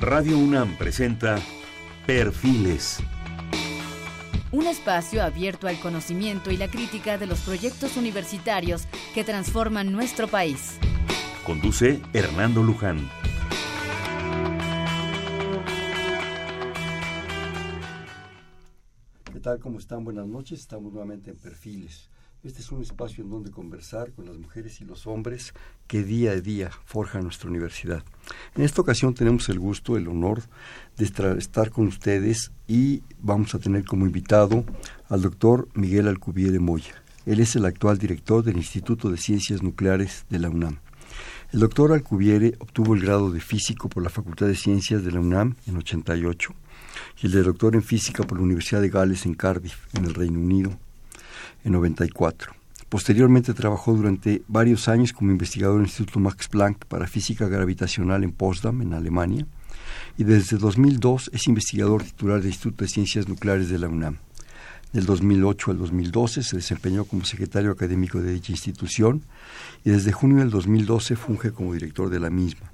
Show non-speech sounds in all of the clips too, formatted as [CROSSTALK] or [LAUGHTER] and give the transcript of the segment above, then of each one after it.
Radio UNAM presenta Perfiles. Un espacio abierto al conocimiento y la crítica de los proyectos universitarios que transforman nuestro país. Conduce Hernando Luján. ¿Qué tal? ¿Cómo están? Buenas noches. Estamos nuevamente en Perfiles. Este es un espacio en donde conversar con las mujeres y los hombres que día a día forjan nuestra universidad. En esta ocasión tenemos el gusto, el honor de estar con ustedes y vamos a tener como invitado al doctor Miguel Alcubiere Moya. Él es el actual director del Instituto de Ciencias Nucleares de la UNAM. El doctor Alcubiere obtuvo el grado de físico por la Facultad de Ciencias de la UNAM en 88 y el de doctor en física por la Universidad de Gales en Cardiff, en el Reino Unido, en 94. Posteriormente trabajó durante varios años como investigador en el Instituto Max Planck para Física Gravitacional en Potsdam, en Alemania, y desde 2002 es investigador titular del Instituto de Ciencias Nucleares de la UNAM. Del 2008 al 2012 se desempeñó como secretario académico de dicha institución y desde junio del 2012 funge como director de la misma.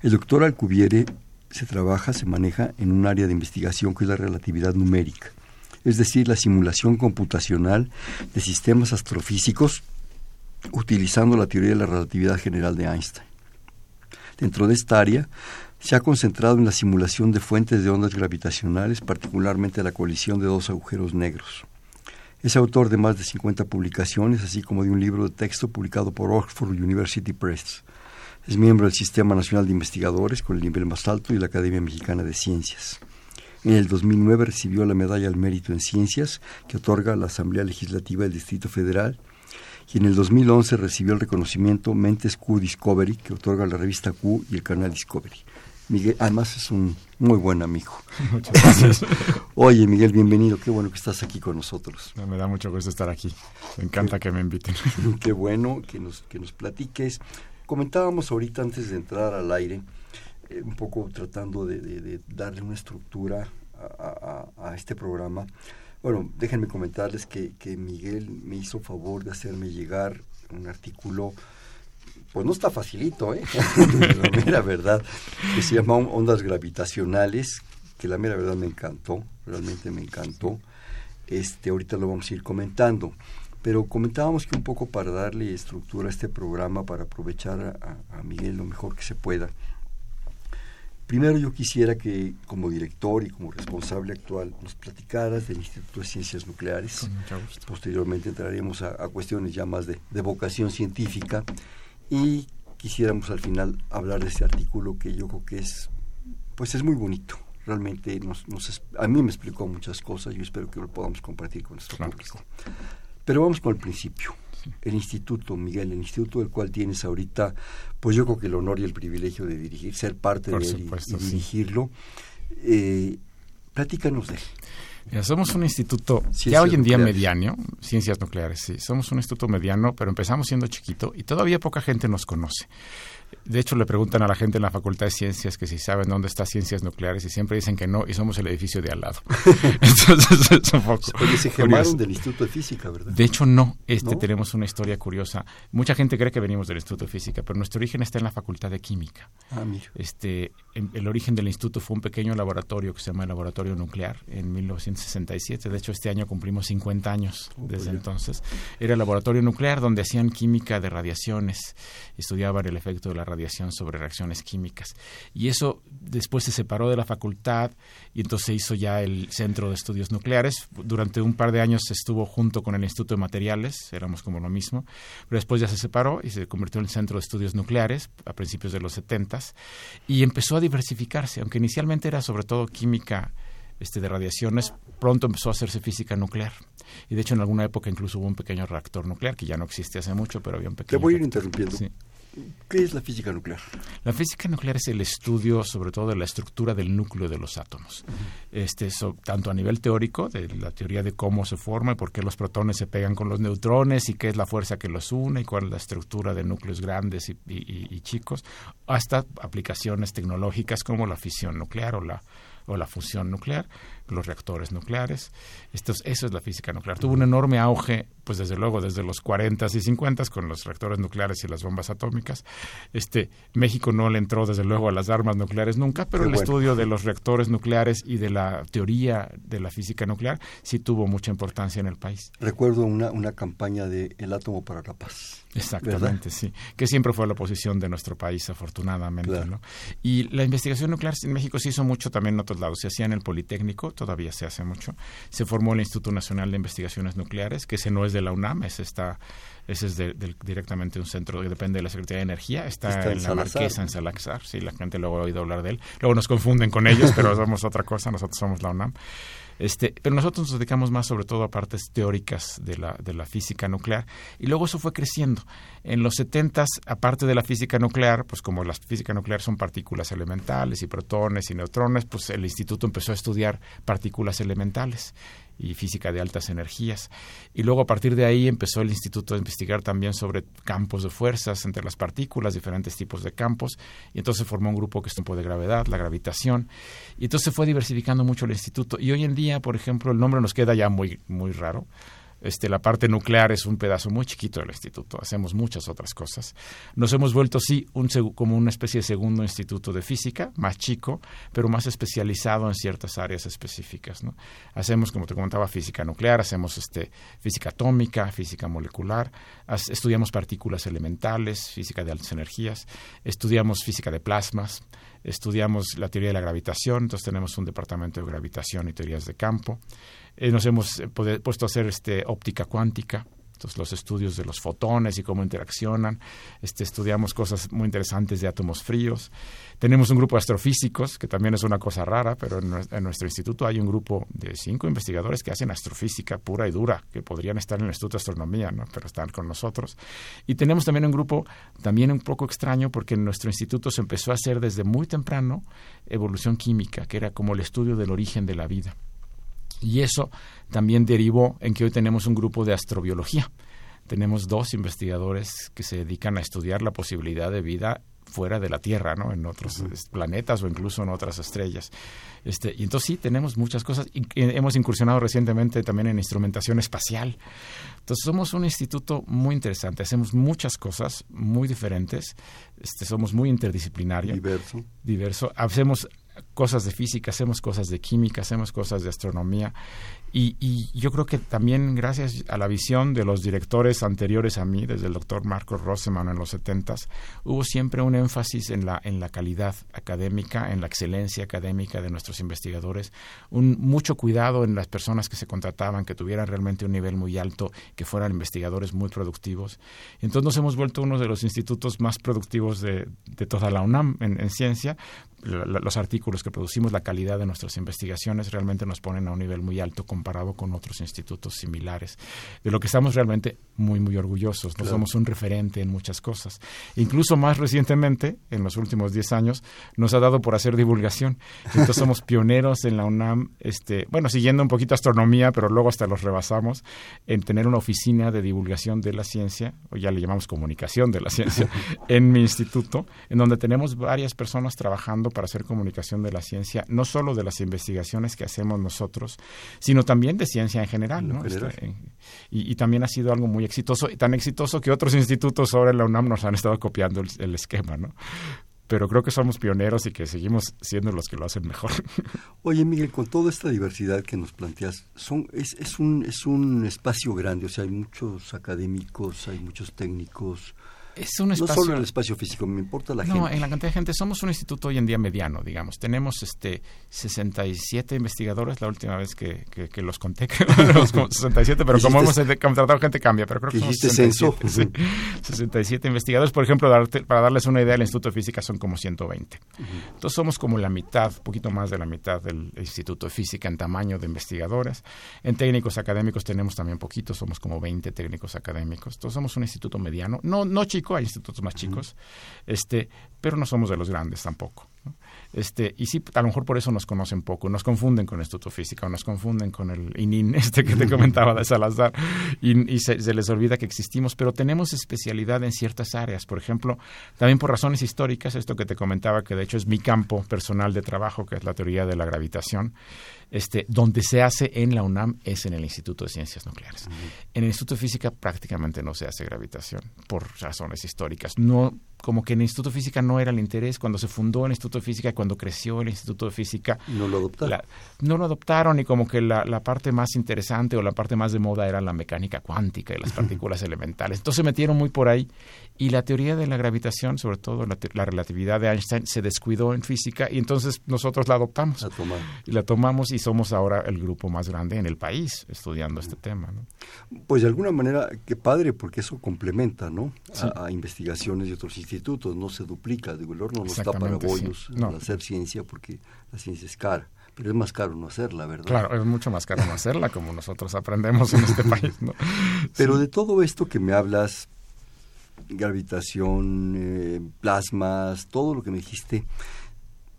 El doctor Alcubiere se trabaja, se maneja en un área de investigación que es la relatividad numérica es decir, la simulación computacional de sistemas astrofísicos utilizando la teoría de la relatividad general de Einstein. Dentro de esta área, se ha concentrado en la simulación de fuentes de ondas gravitacionales, particularmente la colisión de dos agujeros negros. Es autor de más de 50 publicaciones, así como de un libro de texto publicado por Oxford University Press. Es miembro del Sistema Nacional de Investigadores con el nivel más alto y la Academia Mexicana de Ciencias. En el 2009 recibió la Medalla al Mérito en Ciencias que otorga la Asamblea Legislativa del Distrito Federal y en el 2011 recibió el reconocimiento Mentes Q Discovery que otorga la revista Q y el canal Discovery. Miguel, además es un muy buen amigo. [LAUGHS] Muchas gracias. [LAUGHS] Oye, Miguel, bienvenido. Qué bueno que estás aquí con nosotros. Me da mucho gusto estar aquí. Me encanta que me inviten. [LAUGHS] Qué bueno que nos, que nos platiques. Comentábamos ahorita antes de entrar al aire eh, un poco tratando de, darle una estructura a, este programa. Bueno, déjenme comentarles que, Miguel me hizo favor de hacerme llegar un artículo, pues no está facilito, ¿eh? [LAUGHS] la mera verdad, que se llama Ondas Gravitacionales, que la mera verdad me encantó, realmente me encantó. Este, ahorita lo vamos a ir comentando. Pero comentábamos que un poco para darle estructura a este programa, para aprovechar a Miguel lo mejor que se pueda, Primero yo quisiera que como director y como responsable actual nos platicaras del Instituto de Ciencias Nucleares. Posteriormente entraremos a, cuestiones ya más de, vocación científica y quisiéramos al final hablar de este artículo que yo creo que es, pues es muy bonito. Realmente nos, a mí me explicó muchas cosas y yo espero que lo podamos compartir con nuestro público. Pero vamos con el principio el instituto, Miguel, el instituto del cual tienes ahorita, pues yo creo que el honor y el privilegio de dirigir, ser parte de él y, dirigirlo. Eh, platícanos de él. somos un instituto ya hoy en día mediano, ciencias nucleares, sí. Somos un instituto mediano, pero empezamos siendo chiquito y todavía poca gente nos conoce. De hecho, le preguntan a la gente en la Facultad de Ciencias que si saben dónde está Ciencias Nucleares y siempre dicen que no y somos el edificio de al lado. [LAUGHS] Entonces, es un poco se llamaron del Instituto de Física, ¿verdad? De hecho, no. Este, Tenemos una historia curiosa. Mucha gente cree que venimos del Instituto de Física, pero nuestro origen está en la Facultad de Química. Ah, mira. Este, el origen del instituto fue un pequeño laboratorio que se llama el Laboratorio Nuclear en 1967. De hecho, este año cumplimos 50 años oh, desde entonces. Era el laboratorio nuclear donde hacían química de radiaciones, estudiaban el efecto de la radiación sobre reacciones químicas. Y eso después se separó de la facultad y entonces se hizo ya el Centro de Estudios Nucleares. Durante un par de años estuvo junto con el Instituto de Materiales, éramos como lo mismo, pero después ya se separó y se convirtió en el Centro de Estudios Nucleares a principios de los 70 y empezó a diversificarse, aunque inicialmente era sobre todo química este, de radiaciones, pronto empezó a hacerse física nuclear. Y de hecho en alguna época incluso hubo un pequeño reactor nuclear, que ya no existe hace mucho, pero había un pequeño... Te voy a ir interrumpiendo. ¿Qué es la física nuclear? La física nuclear es el estudio sobre todo de la estructura del núcleo de los átomos. este, tanto a nivel teórico, de la teoría de cómo se forma y por qué los protones se pegan con los neutrones y qué es la fuerza que los une y cuál es la estructura de núcleos grandes y, chicos, hasta aplicaciones tecnológicas como la fisión nuclear o la, o la fusión nuclear, los reactores nucleares. Esto, eso es la física nuclear. Tuvo un enorme auge, pues desde luego desde los 40 y 50 con los reactores nucleares y las bombas atómicas. Este, México no le entró desde luego a las armas nucleares nunca, pero el estudio de los reactores nucleares y de la teoría de la física nuclear sí tuvo mucha importancia en el país. Recuerdo una, una campaña de El átomo para la paz. Exactamente, sí. Que siempre fue la posición de nuestro país, afortunadamente. ¿no? Y la investigación nuclear en México se hizo mucho también en otros lados. Se hacía en el Politécnico, todavía se hace mucho. Se formó el Instituto Nacional de Investigaciones Nucleares, que ese no es de la UNAM, ese está ese es de, directamente un centro que depende de la Secretaría de Energía. Está, en, la Marquesa, en Salazar. Sí, la gente luego ha oído hablar de él. Luego nos confunden con ellos, pero somos otra cosa. Nosotros somos la UNAM. Este, pero nosotros nos dedicamos más sobre todo a partes teóricas de la, de la física nuclear y luego eso fue creciendo. En los 70, aparte de la física nuclear, pues como la física nuclear son partículas elementales y protones y neutrones, pues el instituto empezó a estudiar partículas elementales y física de altas energías. Y luego a partir de ahí empezó el instituto a investigar también sobre campos de fuerzas entre las partículas, diferentes tipos de campos, y entonces formó un grupo que es tiempo de gravedad, la gravitación, y entonces fue diversificando mucho el instituto. Y hoy en día, por ejemplo, el nombre nos queda ya muy, muy raro, este, la parte nuclear es un pedazo muy chiquito del instituto, hacemos muchas otras cosas. Nos hemos vuelto, sí, como una especie de segundo instituto de física, más chico, pero más especializado en ciertas áreas específicas. ¿no? Hacemos, como te comentaba, física nuclear, hacemos este, física atómica, física molecular, estudiamos partículas elementales, física de altas energías, estudiamos física de plasmas, estudiamos la teoría de la gravitación, entonces tenemos un departamento de gravitación y teorías de campo. Eh, nos hemos eh, puesto a hacer este, óptica cuántica, entonces los estudios de los fotones y cómo interaccionan. Este, estudiamos cosas muy interesantes de átomos fríos. Tenemos un grupo de astrofísicos, que también es una cosa rara, pero en, nuestro instituto hay un grupo de cinco investigadores que hacen astrofísica pura y dura, que podrían estar en el Instituto de Astronomía, ¿no? pero están con nosotros. Y tenemos también un grupo también un poco extraño, porque en nuestro instituto se empezó a hacer desde muy temprano evolución química, que era como el estudio del origen de la vida. Y eso también derivó en que hoy tenemos un grupo de astrobiología. Tenemos dos investigadores que se dedican a estudiar la posibilidad de vida fuera de la Tierra, ¿no? En otros planetas o incluso en otras estrellas. Este, y entonces sí, tenemos muchas cosas. Y, hemos incursionado recientemente también en instrumentación espacial. Entonces somos un instituto muy interesante. Hacemos muchas cosas muy diferentes. Este, somos muy interdisciplinarios. Diverso. Diverso. Hacemos cosas de física, hacemos cosas de química, hacemos cosas de astronomía y, yo creo que también gracias a la visión de los directores anteriores a mí, desde el doctor Marcos Roseman en los setentas, hubo siempre un énfasis en la, en la calidad académica, en la excelencia académica de nuestros investigadores, un mucho cuidado en las personas que se contrataban, que tuvieran realmente un nivel muy alto, que fueran investigadores muy productivos. Entonces nos hemos vuelto uno de los institutos más productivos de, toda la UNAM en ciencia. Los artículos que producimos, la calidad de nuestras investigaciones realmente nos ponen a un nivel muy alto comparado con otros institutos similares, de lo que estamos realmente muy, muy orgullosos. No somos un referente en muchas cosas. Incluso más recientemente, en los últimos 10 años, nos ha dado por hacer divulgación. Entonces somos [LAUGHS] pioneros en la UNAM, este, bueno, siguiendo un poquito astronomía, pero luego hasta los rebasamos, en tener una oficina de divulgación de la ciencia, o ya le llamamos comunicación de la ciencia, [LAUGHS] en mi instituto, en donde tenemos varias personas trabajando para hacer comunicación de la ciencia, no solo de las investigaciones que hacemos nosotros, sino también de ciencia en general. Este, y, también ha sido algo muy exitoso, tan exitoso que otros institutos ahora en la UNAM nos han estado copiando el, esquema, ¿no? pero creo que somos pioneros y que seguimos siendo los que lo hacen mejor. [LAUGHS] Oye, Miguel, con toda esta diversidad que nos planteas, son, es, es, un, es un espacio grande, o sea, hay muchos académicos, hay muchos técnicos, es un espacio... No solo en el espacio físico, me importa la gente. No, en la cantidad de gente. Somos un instituto hoy en día mediano, digamos. Tenemos este 67 investigadores, la última vez que, que, los conté, [LAUGHS] que 67, pero como hemos contratado gente cambia, pero creo que somos 67, sí, 67 investigadores. Por ejemplo, para darles una idea, el Instituto de Física son como 120. Entonces somos como la mitad, un poquito más de la mitad del Instituto de Física en tamaño de investigadores. En técnicos académicos tenemos también poquitos, somos como 20 técnicos académicos. Entonces somos un instituto mediano, no, no chico, hay institutos más chicos, este, pero no somos de los grandes tampoco. Este, y sí, a lo mejor por eso nos conocen poco, nos confunden con el Instituto Física, o nos confunden con el ININ, [LAUGHS] este que te comentaba de Salazar, y, se, les olvida que existimos, pero tenemos especialidad en ciertas áreas. Por ejemplo, también por razones históricas, esto que te comentaba, que de hecho es mi campo personal de trabajo, que es la teoría de la gravitación, este, donde se hace en la UNAM es en el Instituto de Ciencias Nucleares. En el Instituto de Física prácticamente no se hace gravitación, por razones históricas. No como que en el Instituto de Física no era el interés. Cuando se fundó el Instituto de Física, cuando creció el Instituto de Física... No lo adoptaron. no lo adoptaron y como que la, la, parte más interesante o la parte más de moda era la mecánica cuántica y las [LAUGHS] partículas elementales. Entonces se metieron muy por ahí y la teoría de la gravitación, sobre todo la, la relatividad de Einstein, se descuidó en física y entonces nosotros la adoptamos. La y la tomamos y somos ahora el grupo más grande en el país estudiando este tema. ¿no? Pues de alguna manera, qué padre, porque eso complementa ¿no? A, investigaciones de otros institutos, no se duplica. Digo, el horno no está para bollos hacer ciencia porque la ciencia es cara pero es más caro no hacerla, ¿verdad? Claro, es mucho más caro no hacerla, como nosotros aprendemos en este [LAUGHS] país, ¿no? Pero de todo esto que me hablas, gravitación, eh, plasmas, todo lo que me dijiste,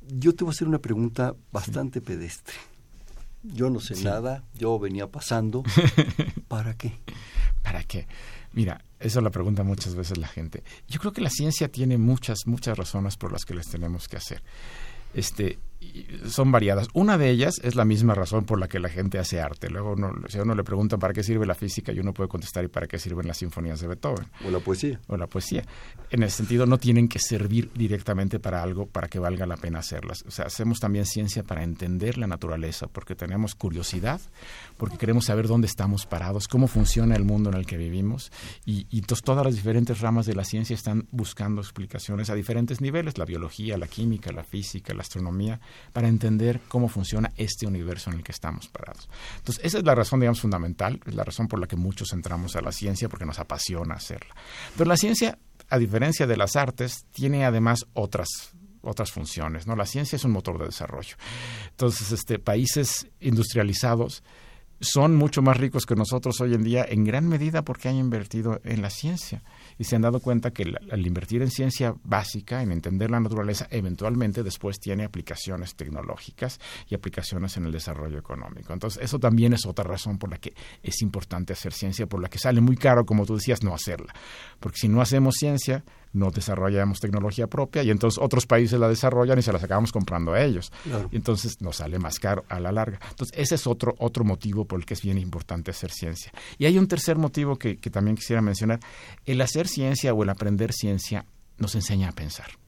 yo te voy a hacer una pregunta bastante pedestre. Yo no sé nada, yo venía pasando. [LAUGHS] ¿Para qué? ¿Para qué? Mira, eso la pregunta muchas veces la gente. Yo creo que la ciencia tiene muchas, muchas razones por las que les tenemos que hacer. Este, son variadas. Una de ellas es la misma razón por la que la gente hace arte. Luego, uno, si a uno le pregunta para qué sirve la física, y uno puede contestar y para qué sirven las sinfonías de Beethoven. O la poesía. O la poesía. En ese sentido, no tienen que servir directamente para algo para que valga la pena hacerlas. O sea, hacemos también ciencia para entender la naturaleza, porque tenemos curiosidad, porque queremos saber dónde estamos parados, cómo funciona el mundo en el que vivimos. Y, y todas las diferentes ramas de la ciencia están buscando explicaciones a diferentes niveles, la biología, la química, la física, la astronomía para entender cómo funciona este universo en el que estamos parados. Entonces, esa es la razón, digamos, fundamental, es la razón por la que muchos entramos a la ciencia, porque nos apasiona hacerla. Pero la ciencia, a diferencia de las artes, tiene además otras otras funciones, ¿no? La ciencia es un motor de desarrollo. Entonces, este países industrializados son mucho más ricos que nosotros hoy en día en gran medida porque han invertido en la ciencia y se han dado cuenta que al invertir en ciencia básica, en entender la naturaleza, eventualmente después tiene aplicaciones tecnológicas y aplicaciones en el desarrollo económico. Entonces, eso también es otra razón por la que es importante hacer ciencia, por la que sale muy caro, como tú decías, no hacerla. Porque si no hacemos ciencia, no desarrollamos tecnología propia y entonces otros países la desarrollan y se las acabamos comprando a ellos. Y entonces nos sale más caro a la larga. Entonces, ese es otro, otro motivo por el que es bien importante hacer ciencia. Y hay un tercer motivo que, que también quisiera mencionar. El hacer ciencia o el aprender ciencia nos enseña a pensar.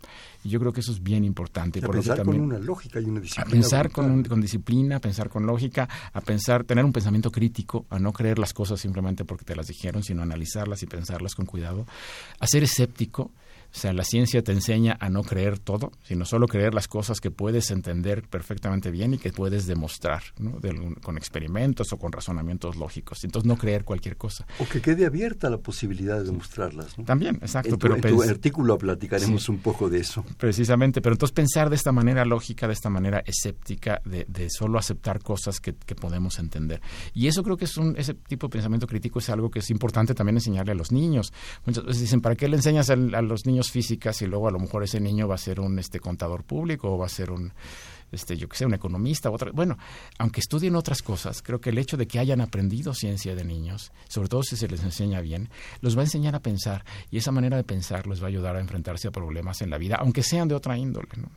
Y yo creo que eso es bien importante. A pensar con una lógica y una disciplina. A pensar con, con, disciplina, a pensar con lógica, a pensar, tener un pensamiento crítico, a no creer las cosas simplemente porque te las dijeron, sino analizarlas y pensarlas con cuidado, a ser escéptico o sea, la ciencia te enseña a no creer todo, sino solo creer las cosas que puedes entender perfectamente bien y que puedes demostrar ¿no? con experimentos o con razonamientos lógicos. Entonces, no creer cualquier cosa. O que quede abierta la posibilidad de demostrarlas. ¿no? También, exacto. En tu, pero en artículo platicaremos un poco de eso. Precisamente, pero entonces pensar de esta manera lógica, de esta manera escéptica, de, de solo aceptar cosas que, que, podemos entender. Y eso creo que es un, ese tipo de pensamiento crítico es algo que es importante también enseñarle a los niños. Muchas veces dicen, ¿para qué le enseñas a los niños físicas y luego a lo mejor ese niño va a ser un este contador público o va a ser un este yo que sé un economista otra bueno aunque estudien otras cosas creo que el hecho de que hayan aprendido ciencia de niños sobre todo si se les enseña bien los va a enseñar a pensar y esa manera de pensar les va a ayudar a enfrentarse a problemas en la vida aunque sean de otra índole ¿no?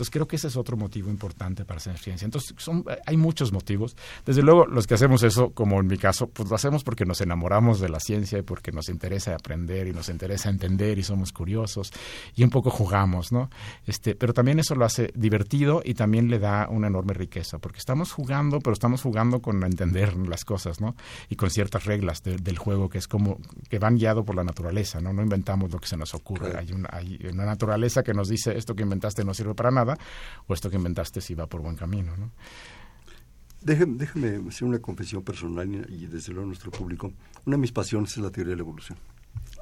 Entonces creo que ese es otro motivo importante para hacer ciencia. Entonces son, hay muchos motivos. Desde luego los que hacemos eso, como en mi caso, pues lo hacemos porque nos enamoramos de la ciencia y porque nos interesa aprender y nos interesa entender y somos curiosos y un poco jugamos, ¿no? Este, pero también eso lo hace divertido y también le da una enorme riqueza porque estamos jugando, pero estamos jugando con entender las cosas, ¿no? Y con ciertas reglas del juego que es como que van guiado por la naturaleza, ¿no? No inventamos lo que se nos ocurre. Hay, una, hay una naturaleza que nos dice esto que inventaste no sirve para nada o esto que inventaste si va por buen camino. ¿no? Déjeme, déjeme hacer una confesión personal y desde luego a nuestro público. Una de mis pasiones es la teoría de la evolución.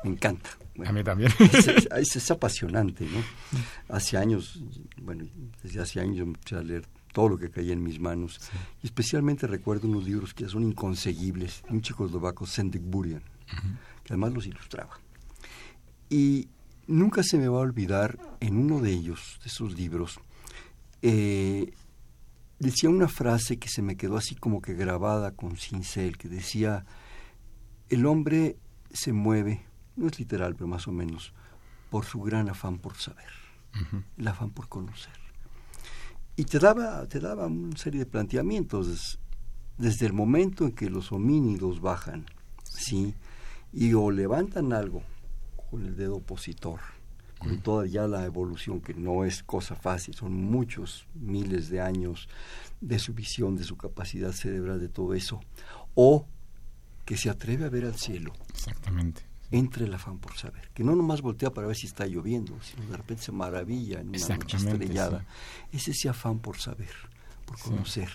Me encanta. a mí también. Es, es, apasionante, ¿no? Hace años, bueno, desde hace años yo empecé a leer todo lo que caía en mis manos. Y especialmente recuerdo unos libros que son inconseguibles, un checoslovaco, Sendek Burian, que además los ilustraba. Y nunca se me va a olvidar en uno de ellos, de esos libros, eh, decía una frase que se me quedó así como que grabada con cincel, que decía, el hombre se mueve, no es literal, pero más o menos, por su gran afán por saber, el afán por conocer. Y te daba, te daba una serie de planteamientos desde el momento en que los homínidos bajan, ¿sí? Y o levantan algo con el dedo opositor, con toda ya la evolución, que no es cosa fácil, son muchos miles de años de su visión, de su capacidad cerebral, de todo eso, o que se atreve a ver al cielo. Exactamente. Entre el afán por saber, que no nomás voltea para ver si está lloviendo, sino de repente se maravilla en una noche estrellada. Es ese afán por saber, por conocer.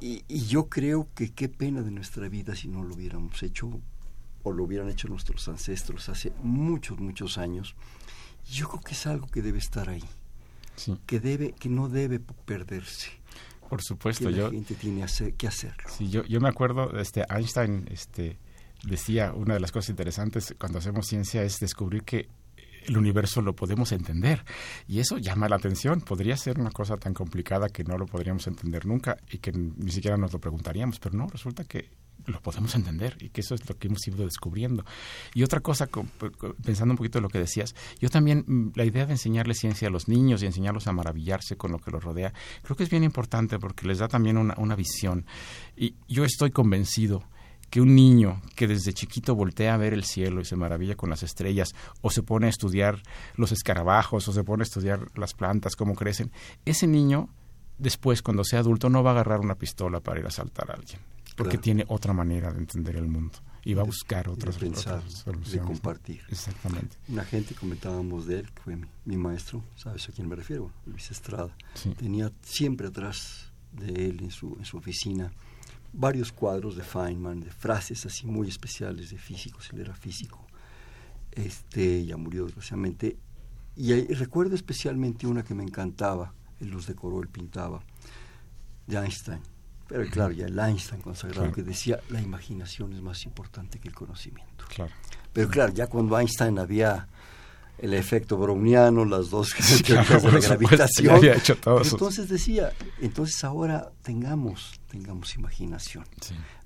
Y, y, yo creo que qué pena de nuestra vida si no lo hubiéramos hecho o lo hubieran hecho nuestros ancestros hace muchos, muchos años. Yo creo que es algo que debe estar ahí, que debe, que no debe perderse. Por supuesto, que la yo gente tiene que hacerlo. Sí, yo, yo me acuerdo, este Einstein, este decía una de las cosas interesantes cuando hacemos ciencia es descubrir que el universo lo podemos entender. Y eso llama la atención. Podría ser una cosa tan complicada que no lo podríamos entender nunca y que ni siquiera nos lo preguntaríamos, pero no, resulta que lo podemos entender y que eso es lo que hemos ido descubriendo. Y otra cosa, pensando un poquito en lo que decías, yo también, mm, la idea de enseñarle ciencia a los niños y enseñarlos a maravillarse con lo que los rodea, creo que es bien importante porque les da también una, una visión. Y yo estoy convencido que un niño que desde chiquito voltea a ver el cielo y se maravilla con las estrellas, o se pone a estudiar los escarabajos, o se pone a estudiar las plantas, cómo crecen, ese niño después, cuando sea adulto, no va a agarrar una pistola para ir a asaltar a alguien porque tiene otra manera de entender el mundo y va a buscar otras, de pensar, soluciones. De compartir. Exactamente. Una gente comentábamos de él, que fue mi, maestro, ¿sabes a quién me refiero? Luis Estrada. Tenía siempre atrás de él en su, en su oficina varios cuadros de Feynman, de frases así muy especiales de físicos, él era físico. Este, ya murió desgraciadamente. Y, y recuerdo especialmente una que me encantaba, él los decoró, él pintaba, de Einstein pero claro, ya el Einstein consagrado que decía, la imaginación es más importante que el conocimiento. Claro. Pero claro, ya cuando Einstein había el efecto browniano, las dos [LAUGHS] [LAUGHS] teorías de la gravitación, entonces decía, entonces ahora tengamos, tengamos imaginación.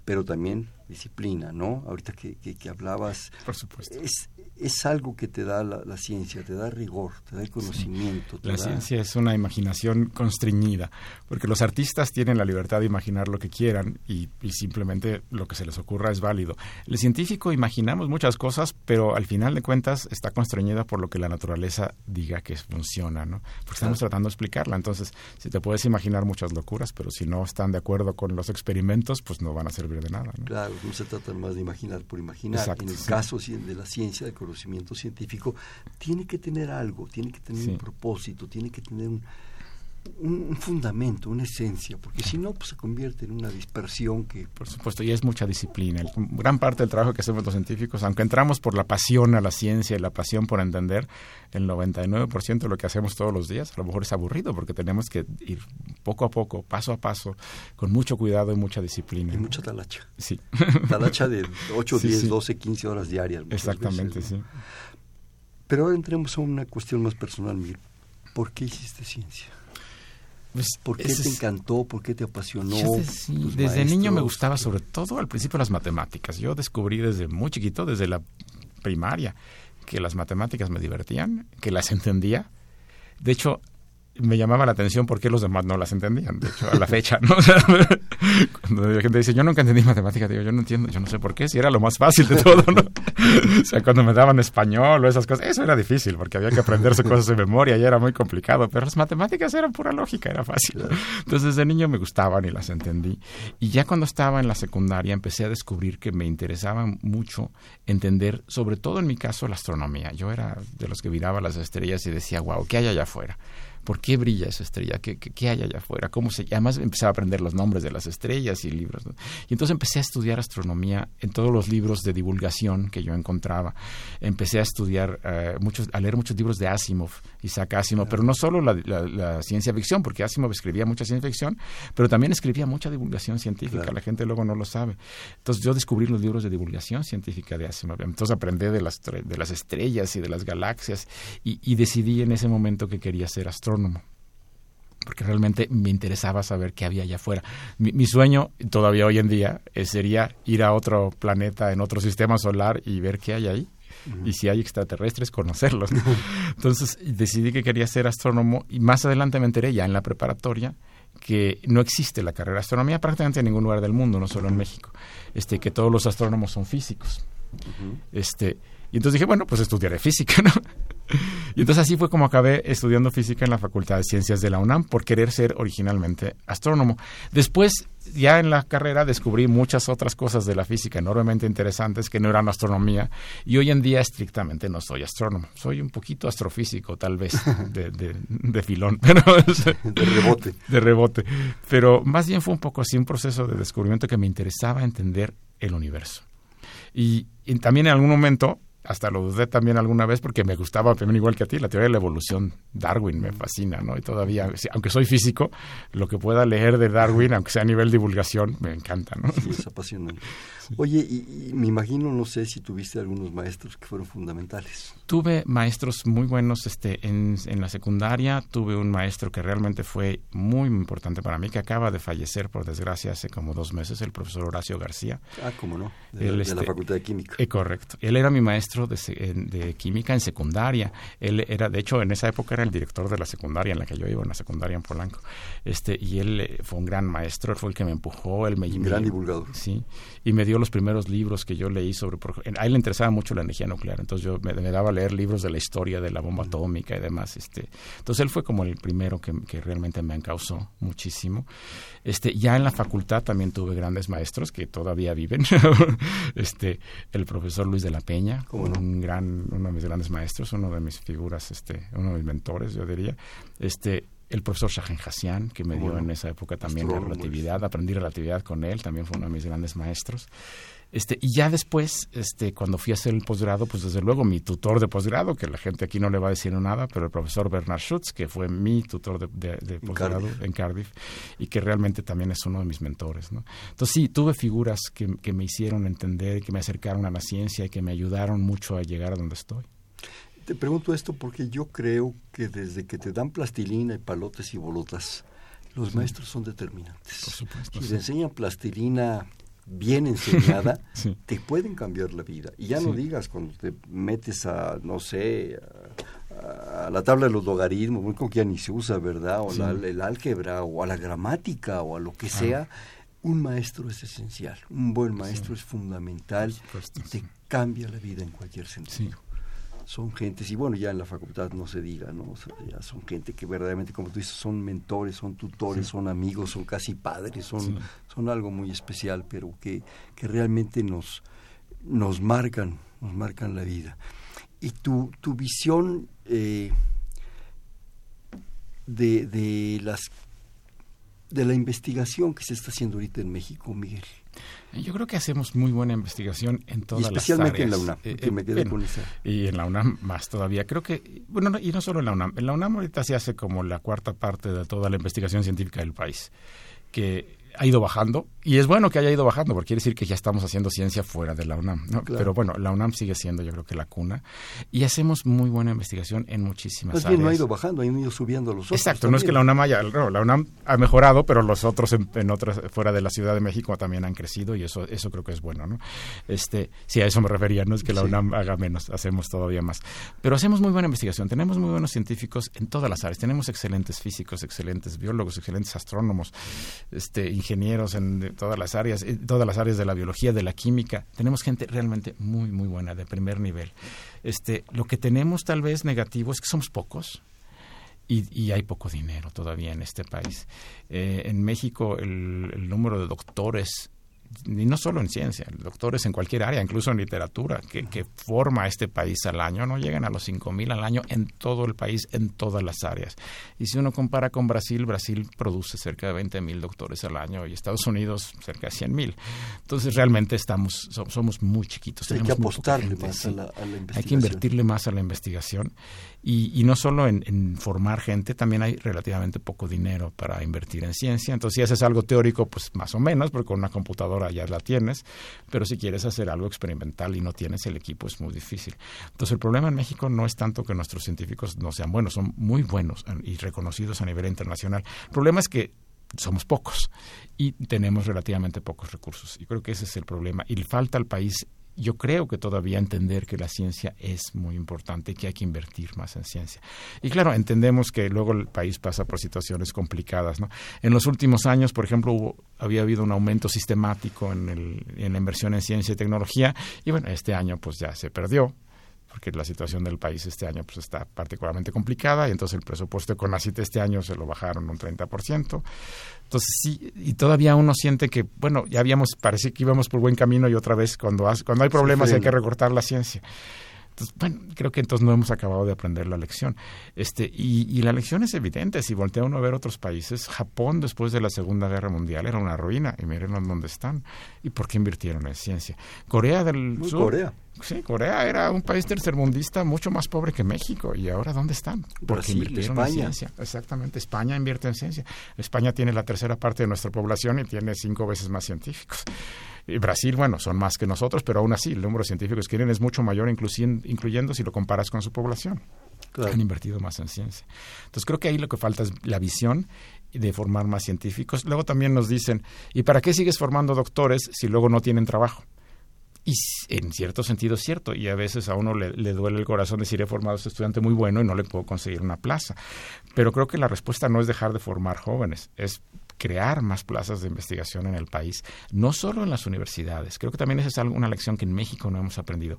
Pero también disciplina, ¿no? Ahorita que, que, hablabas, Por supuesto. Es, es algo que te da la, ciencia, te da rigor, te da el conocimiento. la ciencia es una imaginación constreñida, porque los artistas tienen la libertad de imaginar lo que quieran y, simplemente lo que se les ocurra es válido. El científico imaginamos muchas cosas, pero al final de cuentas está constreñida por lo que la naturaleza diga que funciona, ¿no? Porque estamos tratando de explicarla. Entonces, si te puedes imaginar muchas locuras, pero si no están de acuerdo con los experimentos, pues no van a servir de nada. ¿no? Claro, no se trata más de imaginar por imaginar. en el caso de la ciencia, del conocimiento científico, tiene que tener algo, tiene que tener un propósito, tiene que tener un, un, fundamento, una esencia, porque si no, pues se convierte en una dispersión que... Por supuesto, y es mucha disciplina. gran parte del trabajo que hacemos los científicos, aunque entramos por la pasión a la ciencia y la pasión por entender, el 99% de lo que hacemos todos los días a lo mejor es aburrido, porque tenemos que ir poco a poco, paso a paso, con mucho cuidado y mucha disciplina. Y mucha talacha. Sí. [LAUGHS] Talacha de 8, 10, 12, 15 horas diarias. Exactamente, sí. Pero ahora entremos a una cuestión más personal, Miguel. ¿Por qué hiciste ciencia? Pues, ¿Por qué te encantó? ¿Por qué te apasionó? desde niño me gustaba sobre todo al principio las matemáticas. Yo descubrí desde muy chiquito, desde la primaria, que las matemáticas me divertían, que las [LAUGHS] entendía. De hecho, me llamaba la atención porque los demás no las entendían, de hecho, a la fecha, ¿no? [LAUGHS] cuando la gente dice, yo nunca entendí matemáticas, digo, yo no entiendo, yo no sé por qué, si era lo más fácil de todo, ¿no? [LAUGHS] o sea, cuando me daban español o esas cosas, eso era difícil, porque había que aprenderse cosas de memoria y era muy complicado, pero las matemáticas eran pura lógica, era fácil. Entonces, de niño me gustaban y las entendí. Y ya cuando estaba en la secundaria empecé a descubrir que me interesaba mucho entender, sobre todo en mi caso, la astronomía. Yo era de los que miraba las estrellas y decía, wow, ¿qué hay allá afuera? ¿Por qué brilla esa estrella? ¿Qué, qué, hay allá afuera? ¿Cómo se...? Además empecé a aprender los nombres de las estrellas y libros. Y entonces empecé a estudiar astronomía en todos los libros de divulgación que yo encontraba. Empecé a estudiar, eh, muchos, a leer muchos libros de Asimov, Isaac Asimov, pero no solo la, ciencia ficción, porque Asimov escribía mucha ciencia ficción, pero también escribía mucha divulgación científica. La gente luego no lo sabe. Entonces yo descubrí los libros de divulgación científica de Asimov. Entonces aprendí de las, de las estrellas y de las galaxias y, decidí en ese momento que quería ser astrónomo porque realmente me interesaba saber qué había allá afuera. Mi, sueño, todavía hoy en día, eh, sería ir a otro planeta, en otro sistema solar y ver qué hay ahí. Y si hay extraterrestres, conocerlos. [LAUGHS] Entonces decidí que quería ser astrónomo y más adelante me enteré ya en la preparatoria que no existe la carrera de astronomía prácticamente en ningún lugar del mundo, no solo en México, este, que todos los astrónomos son físicos. este, y entonces dije, bueno, pues estudiaré física, [LAUGHS] ¿no? Y entonces así fue como acabé estudiando física en la Facultad de Ciencias de la UNAM por querer ser originalmente astrónomo. Después, ya en la carrera, descubrí muchas otras cosas de la física enormemente interesantes que no eran astronomía y hoy en día estrictamente no soy astrónomo. Soy un poquito astrofísico, tal vez, [LAUGHS] de, de, filón. [LAUGHS] Pero, de rebote. De rebote. Pero más bien fue un poco así un proceso de descubrimiento que me interesaba entender el universo. y también en algún momento hasta lo dudé también alguna vez porque me gustaba también igual que a ti la teoría de la evolución Darwin me fascina no y todavía aunque soy físico lo que pueda leer de Darwin aunque sea a nivel divulgación me encanta no sí, es apasionante [LAUGHS] Oye, y, me imagino, no sé si tuviste algunos maestros que fueron fundamentales. Tuve maestros muy buenos este, en, en, la secundaria. Tuve un maestro que realmente fue muy importante para mí, que acaba de fallecer, por desgracia, hace como dos meses, el profesor Horacio García. Ah, cómo no, de, la este, Facultad de Química. Eh, correcto. Él era mi maestro de, de, química en secundaria. Él era, de hecho, en esa época era el director de la secundaria en la que yo iba, en la secundaria en Polanco. Este, y él eh, fue un gran maestro, él fue el que me empujó, él me... Un gran divulgador. Sí, y me dio los primeros libros que yo leí sobre... A él le interesaba mucho la energía nuclear, entonces yo me, daba a leer libros de la historia de la bomba atómica y demás. Este, entonces él fue como el primero que, realmente me encausó muchísimo. Este, ya en la facultad también tuve grandes maestros que todavía viven. [LAUGHS] este, el profesor Luis de la Peña, un gran, uno de mis grandes maestros, uno de mis figuras, este, uno de mis mentores, yo diría. Este, el profesor Shahen Hassian, que me dio en esa época también la relatividad, aprendí relatividad con él, también fue uno de mis grandes maestros. Este, y ya después, este, cuando fui a hacer el posgrado, pues desde luego mi tutor de posgrado, que la gente aquí no le va a decir nada, pero el profesor Bernard Schutz, que fue mi tutor de, posgrado en Cardiff, y que realmente también es uno de mis mentores. ¿no? Entonces sí, tuve figuras que, que me hicieron entender, que me acercaron a la ciencia y que me ayudaron mucho a llegar a donde estoy. Te pregunto esto porque yo creo que desde que te dan plastilina y palotes y bolotas, los maestros son determinantes. Por supuesto. Si te enseñan plastilina bien enseñada, [LAUGHS] te pueden cambiar la vida. Y ya no digas cuando te metes a, no sé, a, la tabla de los logaritmos, muy que ya ni se usa, ¿verdad? O el álgebra, o a la gramática, o a lo que sea. Un maestro es esencial, un buen maestro es fundamental y te cambia la vida en cualquier sentido son gentes, y bueno, ya en la facultad no se diga, ¿no? ya son gente que verdaderamente, como tú dices, son mentores, son tutores, son amigos, son casi padres, son, son algo muy especial, pero que, que realmente nos, nos marcan, nos marcan la vida. Y tu, tu visión eh, de, de, las, de la investigación que se está haciendo ahorita en México, Miguel, yo creo que hacemos muy buena investigación en todas las áreas. Especialmente en la UNAM, eh, me quedé con esa. Y en la UNAM más todavía. Creo que, bueno, y no solo en la UNAM. En la UNAM ahorita se hace como la cuarta parte de toda la investigación científica del país. Que ha ido bajando y es bueno que haya ido bajando porque quiere decir que ya estamos haciendo ciencia fuera de la UNAM, Pero bueno, la UNAM sigue siendo yo creo que la cuna y hacemos muy buena investigación en muchísimas Más áreas. no ha ido bajando, han ido subiendo los otros. Exacto, no es que la UNAM haya, no, la UNAM ha mejorado, pero los otros en, otras fuera de la Ciudad de México también han crecido y eso eso creo que es bueno, ¿no? Este, sí a eso me refería, no es que la UNAM haga menos, hacemos todavía más. Pero hacemos muy buena investigación, tenemos muy buenos científicos en todas las áreas, tenemos excelentes físicos, excelentes biólogos, excelentes astrónomos, este ingenieros en todas las áreas, eh, todas las áreas de la biología, de la química. Tenemos gente realmente muy, muy buena, de primer nivel. Este, lo que tenemos tal vez negativo es que somos pocos. Y, hay poco dinero todavía en este país. Eh, en México el, número de doctores y no solo en ciencia, doctores en cualquier área, incluso en literatura, que, que forma este país al año, no llegan a los 5.000 al año en todo el país, en todas las áreas. Y si uno compara con Brasil, Brasil produce cerca de 20.000 doctores al año y Estados Unidos cerca de 100.000. Entonces realmente estamos somos muy chiquitos. Hay que apostarle más a, la, investigación. Hay que invertirle más a la investigación y, y no solo en, formar gente, también hay relativamente poco dinero para invertir en ciencia. Entonces si haces algo teórico, pues más o menos, porque con una computadora ya la tienes, pero si quieres hacer algo experimental y no tienes el equipo es muy difícil. Entonces el problema en México no es tanto que nuestros científicos no sean buenos, son muy buenos y reconocidos a nivel internacional. El problema es que somos pocos y tenemos relativamente pocos recursos. Y creo que ese es el problema. Y falta al país yo creo que todavía entender que la ciencia es muy importante y que hay que invertir más en ciencia. Y claro, entendemos que luego el país pasa por situaciones complicadas. ¿no? En los últimos años, por ejemplo, hubo, había habido un aumento sistemático en, el, en la inversión en ciencia y tecnología y bueno, este año pues ya se perdió porque la situación del país este año pues está particularmente complicada y entonces el presupuesto de CONACIT este año se lo bajaron un 30%. Entonces sí, y todavía uno siente que, bueno, ya habíamos, parece que íbamos por buen camino y otra vez cuando, cuando hay problemas hay que recortar la ciencia. Entonces, bueno, creo que entonces no hemos acabado de aprender la lección. Este, y, y, la lección es evidente. Si voltea uno a ver otros países, Japón después de la Segunda Guerra Mundial era una ruina. Y miren dónde están. ¿Y por qué invirtieron en ciencia? Corea del Sur. Corea. Sí, Corea era un país tercermundista mucho más pobre que México. ¿Y ahora dónde están? Porque Brasil, invirtieron España. en ciencia. Exactamente. España invierte en ciencia. España tiene la tercera parte de nuestra población y tiene cinco veces más científicos. Y Brasil, bueno, son más que nosotros, pero aún así el número de científicos que tienen es mucho mayor, incluyendo, incluyendo si lo comparas con su población. Claro. Han invertido más en ciencia. Entonces creo que ahí lo que falta es la visión de formar más científicos. Luego también nos dicen, ¿y para qué sigues formando doctores si luego no tienen trabajo? Y en cierto sentido es cierto, y a veces a uno le, le, duele el corazón decir he formado a este estudiante muy bueno y no le puedo conseguir una plaza. Pero creo que la respuesta no es dejar de formar jóvenes, es crear más plazas de investigación en el país, no solo en las universidades. Creo que también esa es una lección que en México no hemos aprendido.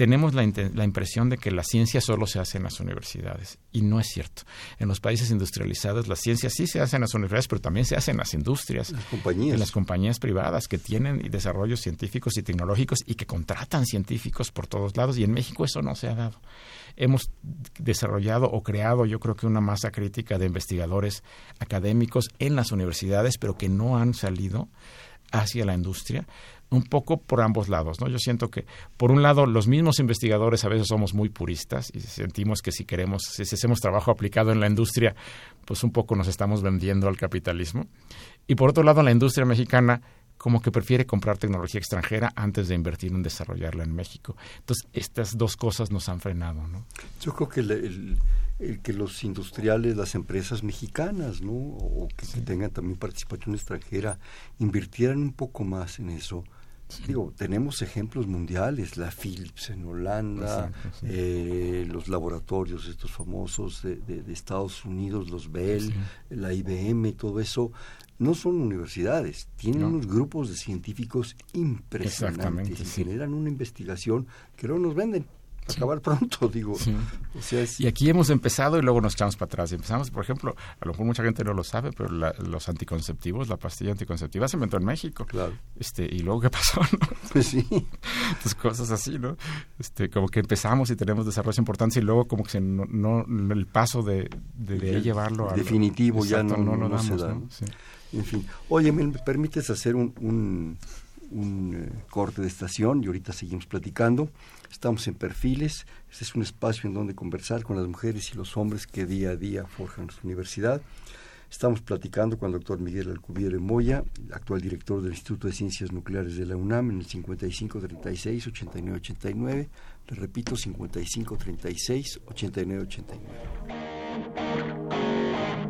Tenemos la, la, impresión de que la ciencia solo se hace en las universidades y no es cierto. En los países industrializados la ciencia sí se hace en las universidades, pero también se hace en las industrias, las compañías. en las compañías privadas que tienen desarrollos científicos y tecnológicos y que contratan científicos por todos lados y en México eso no se ha dado hemos desarrollado o creado yo creo que una masa crítica de investigadores académicos en las universidades, pero que no han salido hacia la industria un poco por ambos lados, ¿no? Yo siento que por un lado los mismos investigadores a veces somos muy puristas y sentimos que si queremos si hacemos trabajo aplicado en la industria, pues un poco nos estamos vendiendo al capitalismo. Y por otro lado la industria mexicana como que prefiere comprar tecnología extranjera antes de invertir en desarrollarla en México. Entonces, estas dos cosas nos han frenado, ¿no? Yo creo que el, el, el que los industriales, las empresas mexicanas, ¿no? O que, sí. que, tengan también participación extranjera, invirtieran un poco más en eso. Digo, tenemos ejemplos mundiales, la Philips en Holanda, Exacto, sí. eh, los laboratorios estos famosos de, de, de, Estados Unidos, los Bell, la IBM, todo eso no son universidades, tienen no. unos grupos de científicos impresionantes y sí. generan una investigación que luego nos venden. Acabar pronto, [LAUGHS] digo. Sí. O sea, es... Y aquí hemos empezado y luego nos echamos para atrás. Empezamos, por ejemplo, a lo mejor mucha gente no lo sabe, pero la, los anticonceptivos, la pastilla anticonceptiva se inventó en México. Claro. Este, y luego, ¿qué pasó? [LAUGHS] No? Pues sí. Entonces, cosas así, ¿no? Este, como que empezamos y tenemos desarrollos importantes y luego como que se, no, no, el paso de, de, de llevarlo a... Definitivo, ya no, no, no, damos, se da. En fin. Oye, ¿me permites hacer un, un, un eh, corte de estación y ahorita seguimos platicando? Estamos en Perfiles. Este es un espacio en donde conversar con las mujeres y los hombres que día a día forjan nuestra universidad. Estamos platicando con el doctor Miguel Alcubierre Moya, actual director del Instituto de Ciencias Nucleares de la UNAM, en el 5536-8989. Le repito, 5536-8989.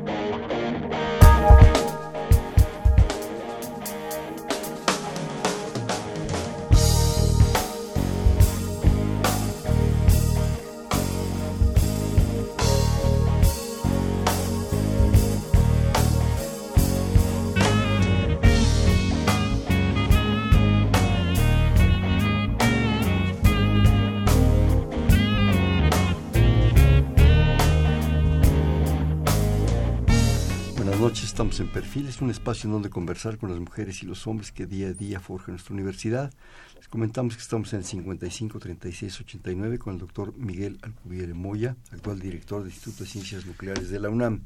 Noches, estamos en Perfil, es un espacio en donde conversar con las mujeres y los hombres que día a día forjan nuestra universidad. Les comentamos que estamos en el 55 36 89 con el doctor Miguel Alcubierre Moya, actual director del Instituto de Ciencias Nucleares de la UNAM.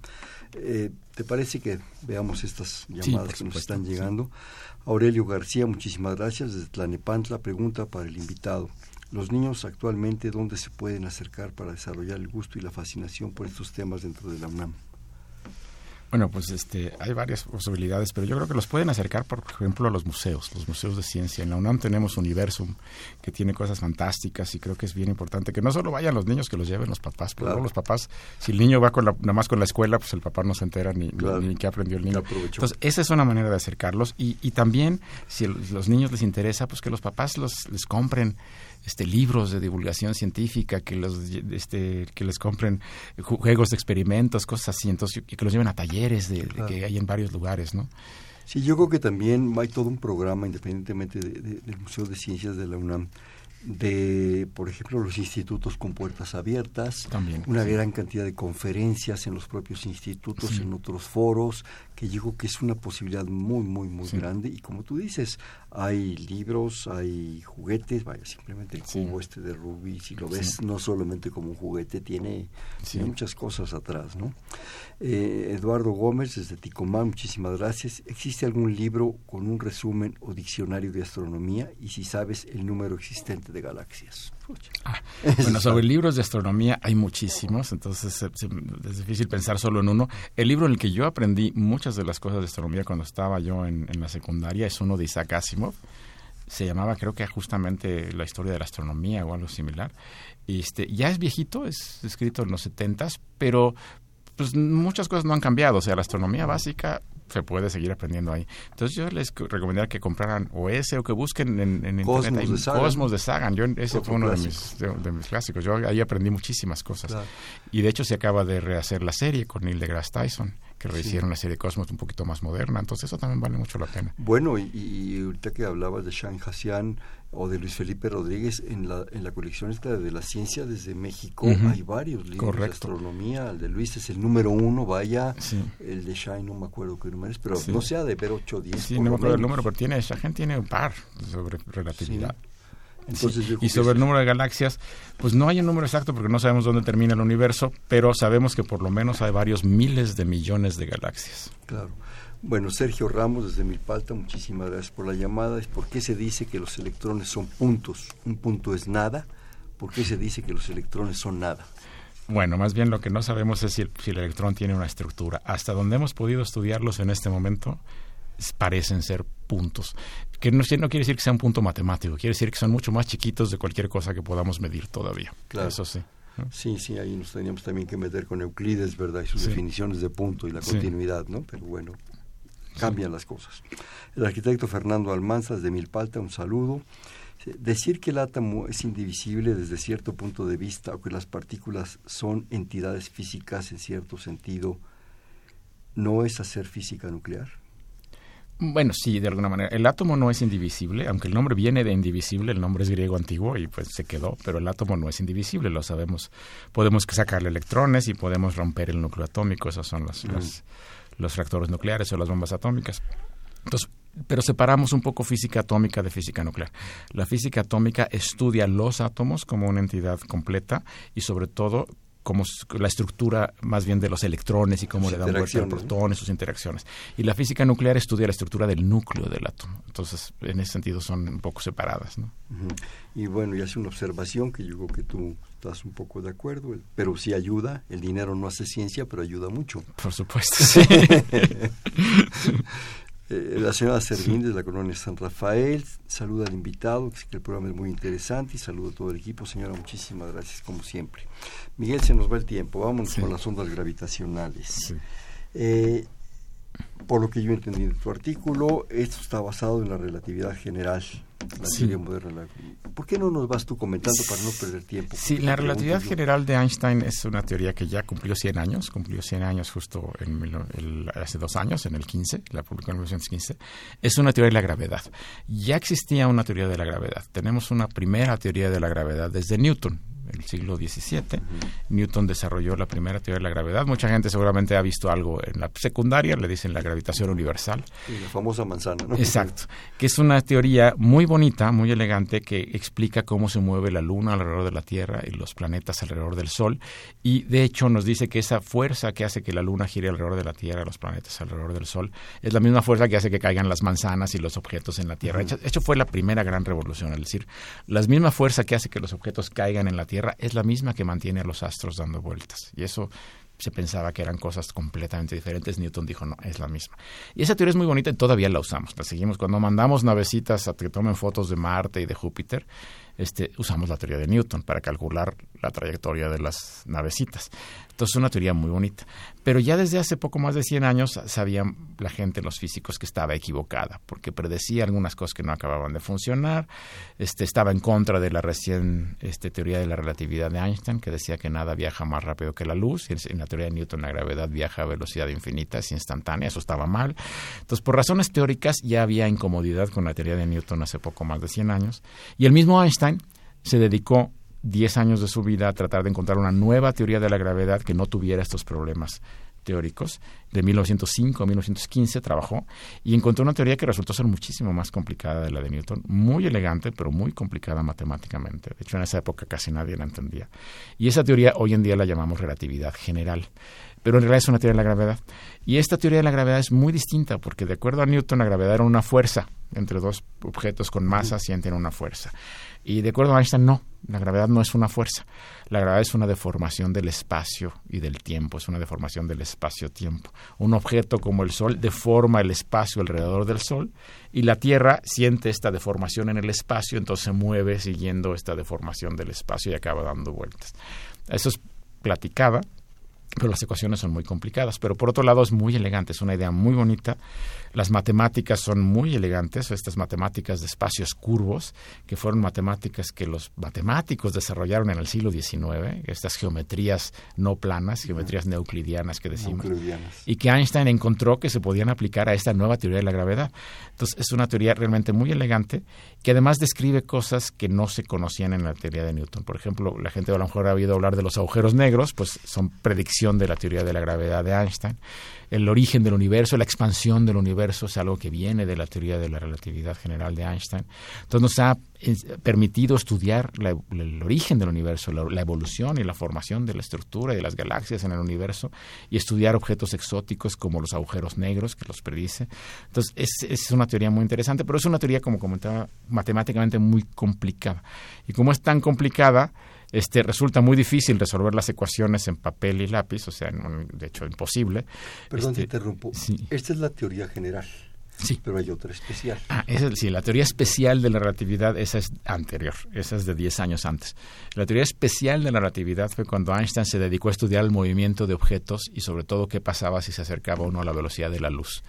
Eh, ¿Te parece que veamos estas llamadas que nos están llegando? Aurelio García, muchísimas gracias. Desde Tlanepantla, pregunta para el invitado. Los niños actualmente, ¿dónde se pueden acercar para desarrollar el gusto y la fascinación por estos temas dentro de la UNAM? Bueno, pues este, hay varias posibilidades, pero yo creo que los pueden acercar, por ejemplo, a los museos, los museos de ciencia. En la UNAM tenemos Universum, que tiene cosas fantásticas y creo que es bien importante que no solo vayan los niños, que los lleven los papás, porque los papás, si el niño va con la, nada más con la escuela, pues el papá no se entera ni, ni, qué aprendió el niño. Entonces, esa es una manera de acercarlos y, y también, si los niños les interesa, pues que los papás los, les compren este libros de divulgación científica que los este que les compren juegos de experimentos cosas así entonces que los lleven a talleres de, que hay en varios lugares no sí yo creo que también hay todo un programa independientemente del museo de ciencias de la UNAM de, por ejemplo, los institutos con puertas abiertas, También, una gran cantidad de conferencias en los propios institutos, en otros foros, que digo que es una posibilidad muy, muy, muy grande. Y como tú dices, hay libros, hay juguetes, vaya, simplemente el cubo este de Ruby, si lo ves no solamente como un juguete, tiene, muchas cosas atrás, ¿no? Eh, Eduardo Gómez, desde Ticomán, muchísimas gracias. ¿Existe algún libro con un resumen o diccionario de astronomía? Y si sabes el número existente de galaxias. Ah, bueno, sobre libros de astronomía hay muchísimos, entonces es difícil pensar solo en uno. El libro en el que yo aprendí muchas de las cosas de astronomía cuando estaba yo en, la secundaria es uno de Isaac Asimov. Se llamaba, creo que justamente La historia de la astronomía o algo similar. Este, ya es viejito, es escrito en los setentas, pero pues muchas cosas no han cambiado. O sea, la astronomía básica se puede seguir aprendiendo ahí. Entonces yo les recomendaría que compraran o ese o que busquen en, en internet de Cosmos de Sagan. Yo, ese fue uno de mis, de, mis, clásicos. Yo ahí aprendí muchísimas cosas. Y de hecho se acaba de rehacer la serie con Neil deGrasse Tyson que rehicieron la serie Cosmos un poquito más moderna. Entonces eso también vale mucho la pena. Bueno, y, y ahorita que hablabas de Shang Hassian o de Luis Felipe Rodríguez, en la, en la colección esta de la ciencia desde México hay varios libros de astronomía. El de Luis es el número uno, vaya. El de Shine no me acuerdo qué número es, pero no sea de ver 8 o 10. Sí, no me acuerdo el número, pero tiene, esa gente tiene un par sobre relatividad. Entonces, y sobre el número de galaxias, pues no hay un número exacto porque no sabemos dónde termina el universo, pero sabemos que por lo menos hay varios miles de millones de galaxias. Claro. Bueno, Sergio Ramos desde Milpalta, muchísimas gracias por la llamada. ¿Por qué se dice que los electrones son puntos? Un punto es nada. ¿Por qué se dice que los electrones son nada? Bueno, más bien lo que no sabemos es si el, si el electrón tiene una estructura. Hasta donde hemos podido estudiarlos en este momento, parecen ser puntos. Que no, no, quiere decir que sea un punto matemático, quiere decir que son mucho más chiquitos de cualquier cosa que podamos medir todavía. Claro. Eso sí. Sí, sí, ahí nos teníamos también que meter con Euclides, ¿verdad? Y sus definiciones de punto y la continuidad, ¿no? Pero bueno, cambian las cosas. El arquitecto Fernando Almanzas de Milpalta, un saludo. Decir que el átomo es indivisible desde cierto punto de vista o que las partículas son entidades físicas en cierto sentido, ¿no es hacer física nuclear? Bueno, sí, de alguna manera. El átomo no es indivisible, aunque el nombre viene de indivisible, el nombre es griego antiguo y pues se quedó, pero el átomo no es indivisible, lo sabemos. Podemos sacarle electrones y podemos romper el núcleo atómico, esos son las, los reactores nucleares o las bombas atómicas. Entonces, pero separamos un poco física atómica de física nuclear. La física atómica estudia los átomos como una entidad completa y sobre todo como la estructura más bien de los electrones y cómo le dan vuelta al protones, sus interacciones. Y la física nuclear estudia la estructura del núcleo del átomo. Entonces, en ese sentido son un poco separadas. ¿no? Y bueno, y hace una observación que yo creo que tú estás un poco de acuerdo, pero sí ayuda. El dinero no hace ciencia, pero ayuda mucho. Por supuesto, [LAUGHS] sí. [LAUGHS] Eh, la señora Servín de la colonia San Rafael saluda al invitado, que el programa es muy interesante y saluda a todo el equipo. Señora, muchísimas gracias como siempre. Miguel, se nos va el tiempo, vamos con las ondas gravitacionales. Eh, por lo que yo entendí de tu artículo, esto está basado en la relatividad general, la teoría moderna. ¿Por qué no nos vas tú comentando para no perder tiempo? Sí, la relatividad general de Einstein es una teoría que ya cumplió 100 años, cumplió 100 años justo en hace dos años, en el 15, la publicó en 1915. Es una teoría de la gravedad. Ya existía una teoría de la gravedad. Tenemos una primera teoría de la gravedad desde Newton, el siglo XVII, Newton desarrolló la primera teoría de la gravedad. Mucha gente seguramente ha visto algo en la secundaria, le dicen la gravitación universal. la famosa manzana, ¿no? Exacto, que es una teoría muy bonita, muy elegante, que explica cómo se mueve la Luna alrededor de la Tierra y los planetas alrededor del Sol. Y de hecho nos dice que esa fuerza que hace que la Luna gire alrededor de la Tierra y los planetas alrededor del Sol es la misma fuerza que hace que caigan las manzanas y los objetos en la Tierra. Hecho, fue la primera gran revolución, es decir, la misma fuerza que hace que los objetos caigan en la Tierra es la misma que mantiene a los astros dando vueltas. Y eso se pensaba que eran cosas completamente diferentes. Newton dijo, no, es la misma. Y esa teoría es muy bonita y todavía la usamos. La seguimos cuando mandamos navecitas a que tomen fotos de Marte y de Júpiter este, usamos la teoría de Newton para calcular la trayectoria de las navecitas. Entonces es una teoría muy bonita. Pero ya desde hace poco más de 100 años sabían la gente, los físicos, que estaba equivocada, porque predecía algunas cosas que no acababan de funcionar, este, estaba en contra de la recién este, teoría de la relatividad de Einstein, que decía que nada viaja más rápido que la luz, y en la teoría de Newton la gravedad viaja a velocidad infinita, es instantánea, eso estaba mal. Entonces, por razones teóricas ya había incomodidad con la teoría de Newton hace poco más de 100 años, y el mismo Einstein se dedicó 10 años de su vida a tratar de encontrar una nueva teoría de la gravedad que no tuviera estos problemas teóricos. De 1905 a 1915 trabajó y encontró una teoría que resultó ser muchísimo más complicada de la de Newton, muy elegante, pero muy complicada matemáticamente. De hecho, en esa época casi nadie la entendía. Y esa teoría hoy en día la llamamos relatividad general pero en realidad es una teoría de la gravedad. Y esta teoría de la gravedad es muy distinta porque de acuerdo a Newton la gravedad era una fuerza entre dos objetos con masa sienten una fuerza. Y de acuerdo a Einstein, no, la gravedad no es una fuerza. La gravedad es una deformación del espacio y del tiempo, es una deformación del espacio-tiempo. Un objeto como el Sol deforma el espacio alrededor del Sol y la Tierra siente esta deformación en el espacio, entonces se mueve siguiendo esta deformación del espacio y acaba dando vueltas. Eso es platicada, pero las ecuaciones son muy complicadas. Pero por otro lado es muy elegante, es una idea muy bonita. Las matemáticas son muy elegantes, estas matemáticas de espacios curvos, que fueron matemáticas que los matemáticos desarrollaron en el siglo XIX, estas geometrías no planas, geometrías neuclidianas que decimos, y que Einstein encontró que se podían aplicar a esta nueva teoría de la gravedad. Entonces es una teoría realmente muy elegante que además describe cosas que no se conocían en la teoría de Newton. Por ejemplo, la gente a lo mejor ha oído hablar de los agujeros negros, pues son predicciones de la teoría de la gravedad de Einstein. El origen del universo, la expansión del universo es algo que viene de la teoría de la relatividad general de Einstein. Entonces nos ha eh, permitido estudiar el origen del universo, la, evolución y la formación de la estructura y de las galaxias en el universo y estudiar objetos exóticos como los agujeros negros que los predice. Entonces es, es una teoría muy interesante, pero es una teoría, como comentaba, matemáticamente muy complicada. Y como es tan complicada, este, resulta muy difícil resolver las ecuaciones en papel y lápiz, o sea, de hecho imposible. Perdón, te este, interrumpo. Esta es la teoría general. Sí. Pero hay otra especial. Ah, esa, sí, la teoría especial de la relatividad, esa es anterior, esa es de 10 años antes. La teoría especial de la relatividad fue cuando Einstein se dedicó a estudiar el movimiento de objetos y sobre todo qué pasaba si se acercaba uno a la velocidad de la luz.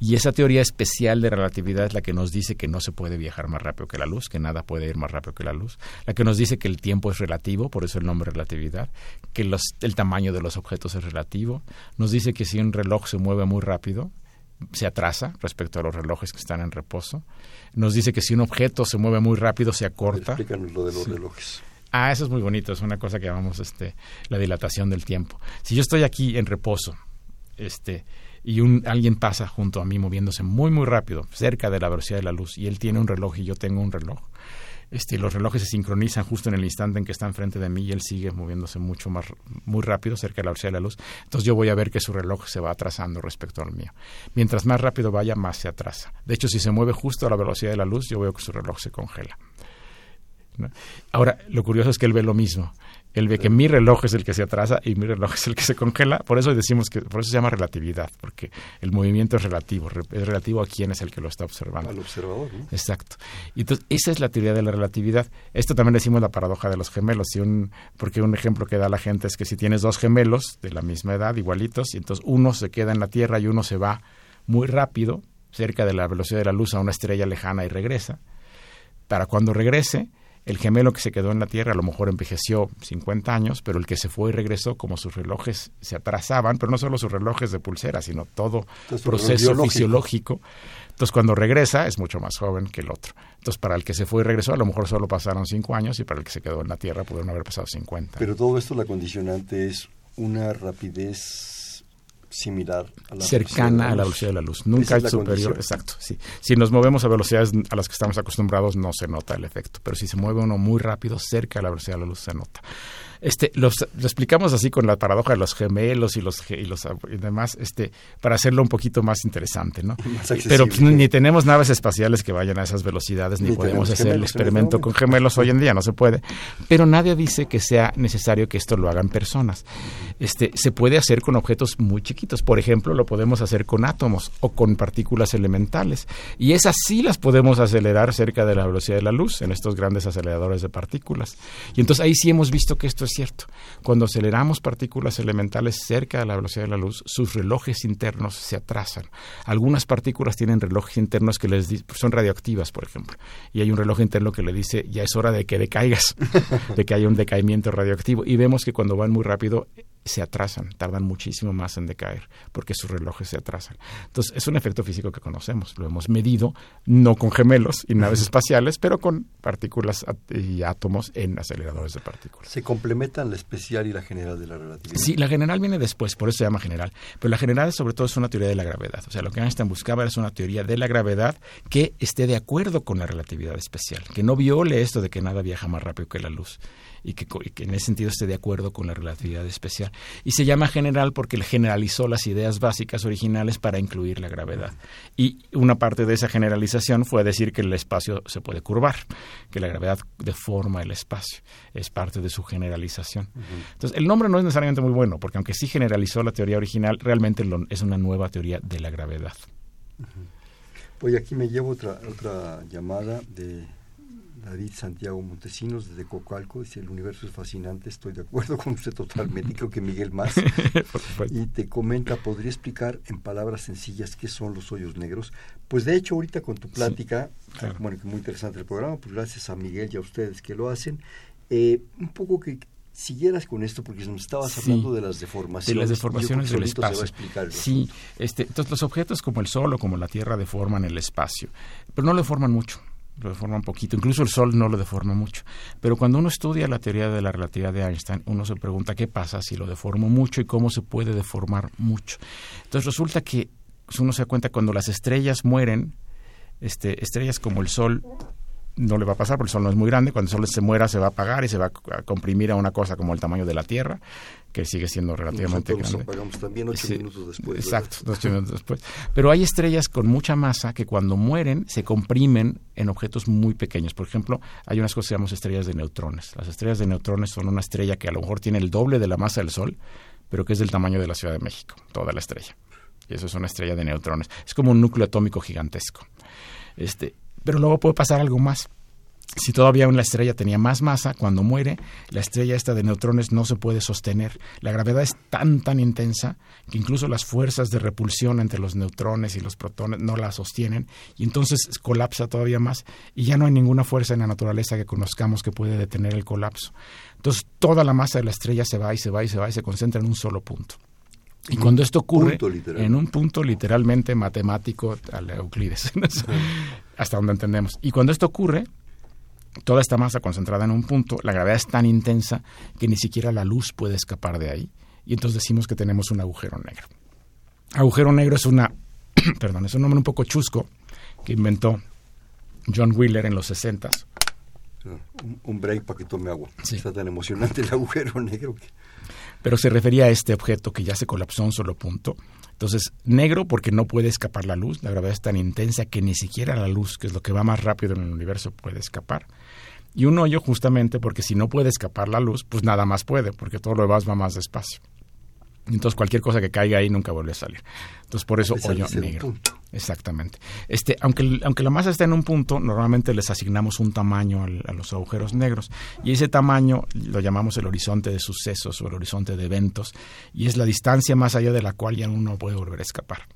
Y esa teoría especial de relatividad es la que nos dice que no se puede viajar más rápido que la luz, que nada puede ir más rápido que la luz, la que nos dice que el tiempo es relativo, por eso el nombre relatividad, que el tamaño de los objetos es relativo, nos dice que si un reloj se mueve muy rápido, se atrasa respecto a los relojes que están en reposo. Nos dice que si un objeto se mueve muy rápido, se acorta. Explícanos lo de los relojes. Ah, eso es muy bonito, es una cosa que llamamos este, la dilatación del tiempo. Si yo estoy aquí en reposo, este, y un, alguien pasa junto a mí moviéndose muy, muy rápido, cerca de la velocidad de la luz, y él tiene un reloj y yo tengo un reloj, este, los relojes se sincronizan justo en el instante en que está enfrente de mí y él sigue moviéndose mucho más muy rápido cerca de la velocidad de la luz. Entonces yo voy a ver que su reloj se va atrasando respecto al mío. Mientras más rápido vaya, más se atrasa. De hecho, si se mueve justo a la velocidad de la luz, yo veo que su reloj se congela. Ahora, lo curioso es que él ve lo mismo. Él ve que mi reloj es el que se atrasa y mi reloj es el que se congela. Por eso decimos que, por eso se llama relatividad, porque el movimiento es relativo, es relativo a quién es el que lo está observando. Al observador, ¿no? Exacto. Y entonces, esa es la teoría de la relatividad. Esto también decimos la paradoja de los gemelos. Si un, porque un ejemplo que da la gente es que si tienes dos gemelos de la misma edad, igualitos, y entonces uno se queda en la Tierra y uno se va muy rápido, cerca de la velocidad de la luz, a una estrella lejana y regresa. Para cuando regrese, el gemelo que se quedó en la Tierra a lo mejor envejeció 50 años, pero el que se fue y regresó, como sus relojes se atrasaban, pero no solo sus relojes de pulsera, sino todo proceso fisiológico. Entonces, cuando regresa, es mucho más joven que el otro. Entonces, para el que se fue y regresó, a lo mejor solo pasaron 5 años y para el que se quedó en la Tierra pudieron haber pasado 50. Pero todo esto, la condicionante es una rapidez similar a la cercana a la velocidad de la luz. Nunca es superior, exacto. Sí. Si nos movemos a velocidades a las que estamos acostumbrados no se nota el efecto, pero si se mueve uno muy rápido cerca de la velocidad de la luz se nota. Este, los, lo explicamos así con la paradoja de los gemelos y los y los y demás, este, para hacerlo un poquito más interesante, ¿no? Pero ni tenemos naves espaciales que vayan a esas velocidades, ni, podemos hacer el experimento con gemelos hoy en día, no se puede. Pero nadie dice que sea necesario que esto lo hagan personas. Este, se puede hacer con objetos muy chiquitos. Por ejemplo, lo podemos hacer con átomos o con partículas elementales. Y esas sí las podemos acelerar cerca de la velocidad de la luz en estos grandes aceleradores de partículas. Y entonces ahí sí hemos visto que esto es cierto. Cuando aceleramos partículas elementales cerca de la velocidad de la luz, sus relojes internos se atrasan. Algunas partículas tienen relojes internos que les son radioactivas, por ejemplo, y hay un reloj interno que le dice ya es hora de que decaigas, [LAUGHS] de que haya un decaimiento radioactivo. Y vemos que cuando van muy rápido se atrasan, tardan muchísimo más en decaer porque sus relojes se atrasan. Entonces, es un efecto físico que conocemos, lo hemos medido, no con gemelos y naves espaciales, pero con partículas y átomos en aceleradores de partículas. ¿Se complementan la especial y la general de la relatividad? Sí, la general viene después, por eso se llama general, pero la general sobre todo es una teoría de la gravedad. O sea, lo que Einstein buscaba es una teoría de la gravedad que esté de acuerdo con la relatividad especial, que no viole esto de que nada viaja más rápido que la luz y que, en ese sentido esté de acuerdo con la relatividad especial. Y se llama general porque generalizó las ideas básicas originales para incluir la gravedad. Y una parte de esa generalización fue decir que el espacio se puede curvar, que la gravedad deforma el espacio. Es parte de su generalización. Entonces, el nombre no es necesariamente muy bueno, porque aunque sí generalizó la teoría original, realmente es una nueva teoría de la gravedad. Oye, aquí me llevo otra, otra llamada de David Santiago Montesinos desde Cocalco, dice el universo es fascinante, estoy de acuerdo con usted totalmente, creo que Miguel más. [LAUGHS] y te comenta, ¿podría explicar en palabras sencillas qué son los hoyos negros? Pues de hecho ahorita con tu plática, bueno, que muy interesante el programa, pues gracias a Miguel y a ustedes que lo hacen, eh, un poco que siguieras con esto porque nos estabas hablando de las deformaciones. De las deformaciones del espacio. Sí, este, entonces los objetos como el Sol o como la Tierra deforman el espacio, pero no lo deforman mucho lo deforma un poquito, incluso el Sol no lo deforma mucho. Pero cuando uno estudia la teoría de la relatividad de Einstein, uno se pregunta qué pasa si lo deformo mucho y cómo se puede deformar mucho. Entonces resulta que uno se da cuenta cuando las estrellas mueren, este, estrellas como el Sol no le va a pasar porque el Sol no es muy grande. Cuando el Sol se muera se va a apagar y se va a comprimir a una cosa como el tamaño de la Tierra, que sigue siendo relativamente grande. Apagamos también ocho minutos después. Exacto, ocho minutos después. Pero hay estrellas con mucha masa que cuando mueren se comprimen en objetos muy pequeños. Por ejemplo, hay unas cosas que llamamos estrellas de neutrones. Las estrellas de neutrones son una estrella que a lo mejor tiene el doble de la masa del Sol, pero que es del tamaño de la Ciudad de México, toda la estrella. Y eso es una estrella de neutrones. Es como un núcleo atómico gigantesco. Este, pero luego puede pasar algo más. Si todavía una estrella tenía más masa, cuando muere, la estrella esta de neutrones no se puede sostener. La gravedad es tan, tan intensa que incluso las fuerzas de repulsión entre los neutrones y los protones no la sostienen y entonces colapsa todavía más y ya no hay ninguna fuerza en la naturaleza que conozcamos que puede detener el colapso. Entonces toda la masa de la estrella se va y se va y se va y se concentra en un solo punto. Y cuando esto ocurre en un punto literalmente matemático al Euclides, [LAUGHS] hasta donde entendemos. Y cuando esto ocurre, toda esta masa concentrada en un punto, la gravedad es tan intensa que ni siquiera la luz puede escapar de ahí. Y entonces decimos que tenemos un agujero negro. Agujero negro es una, [CLEARS THROAT] perdón, es un nombre un poco chusco que inventó John Wheeler en los 60 un, break para que tome agua. Está tan emocionante el agujero [LAUGHS] negro que pero se refería a este objeto que ya se colapsó un solo punto. Entonces, negro porque no puede escapar la luz, la gravedad es tan intensa que ni siquiera la luz, que es lo que va más rápido en el universo, puede escapar. Y un hoyo justamente porque si no puede escapar la luz, pues nada más puede, porque todo lo demás va más despacio. Entonces cualquier cosa que caiga ahí nunca vuelve a salir. Entonces por eso hoyo negro. Exactamente. Este, aunque, aunque la masa esté en un punto, normalmente les asignamos un tamaño a los agujeros negros y ese tamaño lo llamamos el horizonte de sucesos o el horizonte de eventos y es la distancia más allá de la cual ya uno puede volver a escapar.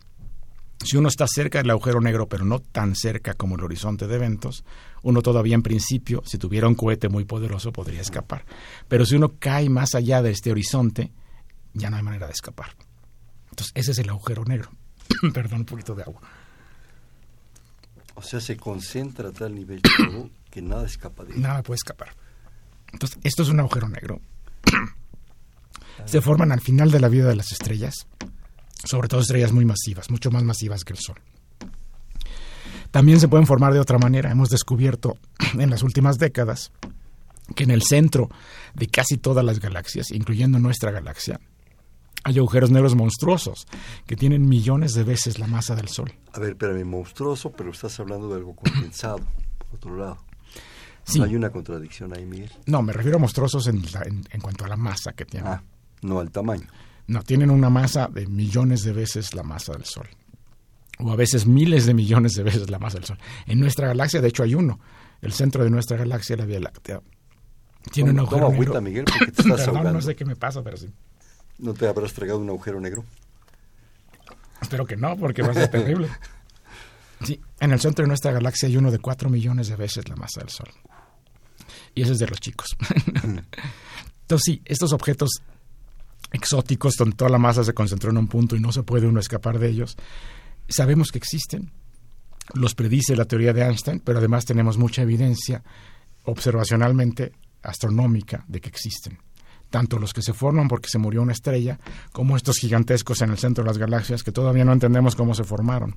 Si uno está cerca del agujero negro, pero no tan cerca como el horizonte de eventos, uno todavía en principio, si tuviera un cohete muy poderoso, podría escapar. Pero si uno cae más allá de este horizonte, ya no hay manera de escapar. Entonces, ese es el agujero negro. [COUGHS] Perdón, un poquito de agua. O sea, se concentra a tal nivel [COUGHS] todo que nada escapa de él. Nada puede escapar. Entonces, esto es un agujero negro. [COUGHS] se forman al final de la vida de las estrellas, sobre todo estrellas muy masivas, mucho más masivas que el Sol. También se pueden formar de otra manera. Hemos descubierto en las últimas décadas que en el centro de casi todas las galaxias, incluyendo nuestra galaxia, hay agujeros negros monstruosos que tienen millones de veces la masa del Sol. A ver, espérame, monstruoso, pero estás hablando de algo condensado, por otro lado. Sí. ¿No hay una contradicción ahí, Miguel? No, me refiero a monstruosos en, la- en- en cuanto a la masa que tienen. Ah, no al tamaño. No, tienen una masa de millones de veces la masa del Sol. O a veces miles de millones de veces la masa del Sol. En nuestra galaxia, de hecho, hay uno. El centro de nuestra galaxia, la Vía Láctea, tiene un agujero negro. Miguel, porque te [COUGHS] estás Perdón, ahogando. no sé qué me pasa, pero sí. ¿No te habrás tragado un agujero negro? Espero que no, porque va a ser terrible. [LAUGHS] Sí, en el centro de nuestra galaxia hay uno de cuatro millones de veces la masa del Sol. Y ese es de los chicos. Entonces sí, estos objetos exóticos donde toda la masa se concentró en un punto y no se puede uno escapar de ellos, sabemos que existen. Los predice la teoría de Einstein, pero además tenemos mucha evidencia observacionalmente astronómica de que existen. Tanto los que se forman porque se murió una estrella, como estos gigantescos en el centro de las galaxias que todavía no entendemos cómo se formaron.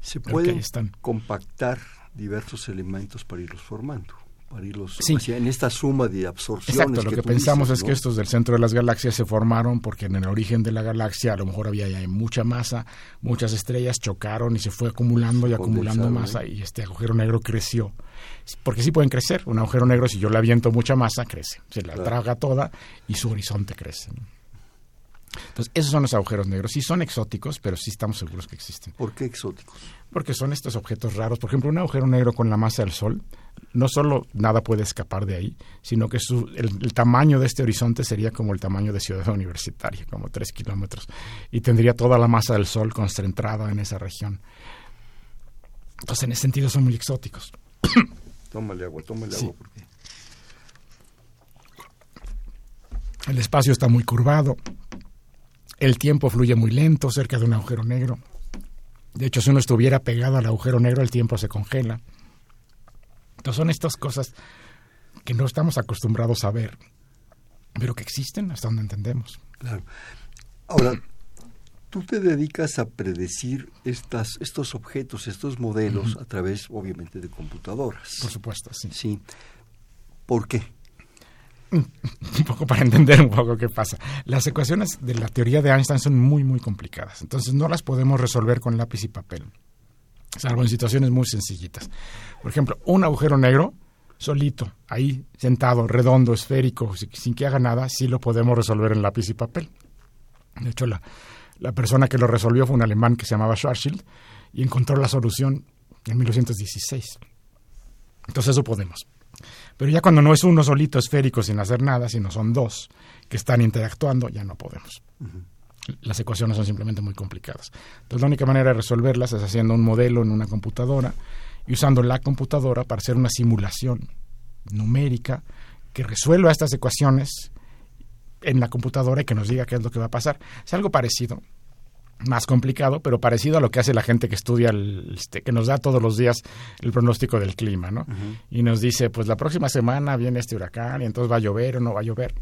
Se pueden están. compactar diversos elementos para irlos formando, para irlos Sí. hacia- en esta suma de absorciones. Exacto, lo que, pensamos dices, es ¿no? que estos del centro de las galaxias se formaron porque en el origen de la galaxia a lo mejor había ya mucha masa, muchas estrellas chocaron y se fue acumulando y acumulando masa y este agujero negro creció. Porque sí pueden crecer, un agujero negro si yo le aviento mucha masa crece, se la Claro. traga toda y su horizonte crece. Entonces, esos son los agujeros negros. Sí son exóticos, pero sí estamos seguros que existen. ¿Por qué exóticos? Porque son estos objetos raros. Por ejemplo, un agujero negro con la masa del Sol, no solo nada puede escapar de ahí, sino que su- el, el tamaño de este horizonte sería como el tamaño de Ciudad Universitaria, como tres kilómetros, y tendría toda la masa del Sol concentrada en esa región. Entonces, en ese sentido, son muy exóticos. [COUGHS] Tómale agua, tómale Sí. agua. Porque... El espacio está muy curvado, el tiempo fluye muy lento cerca de un agujero negro. De hecho, si uno estuviera pegado al agujero negro, el tiempo se congela. Entonces son estas cosas que no estamos acostumbrados a ver, pero que existen hasta donde entendemos. Claro. Ahora, tú te dedicas a predecir estas, estos objetos, estos modelos a través, obviamente, de computadoras. Por supuesto, sí. Sí. ¿Por qué? [LAUGHS] un poco para entender un poco qué pasa. Las ecuaciones de la teoría de Einstein son muy, muy complicadas. Entonces no las podemos resolver con lápiz y papel, salvo en situaciones muy sencillitas. Por ejemplo, un agujero negro solito, ahí sentado, redondo, esférico, sin, que haga nada, sí lo podemos resolver en lápiz y papel. De hecho, la, la persona que lo resolvió fue un alemán que se llamaba Schwarzschild y encontró la solución en 1916. Entonces eso podemos. Pero ya cuando no es uno solito esférico sin hacer nada, sino son dos que están interactuando, ya no podemos. Las ecuaciones son simplemente muy complicadas. Entonces la única manera de resolverlas es haciendo un modelo en una computadora y usando la computadora para hacer una simulación numérica que resuelva estas ecuaciones en la computadora y que nos diga qué es lo que va a pasar. Es algo parecido, más complicado, pero parecido a lo que hace la gente que estudia, el, este, que nos da todos los días el pronóstico del clima, ¿no? Y nos dice, pues la próxima semana viene este huracán y entonces va a llover o no va a llover.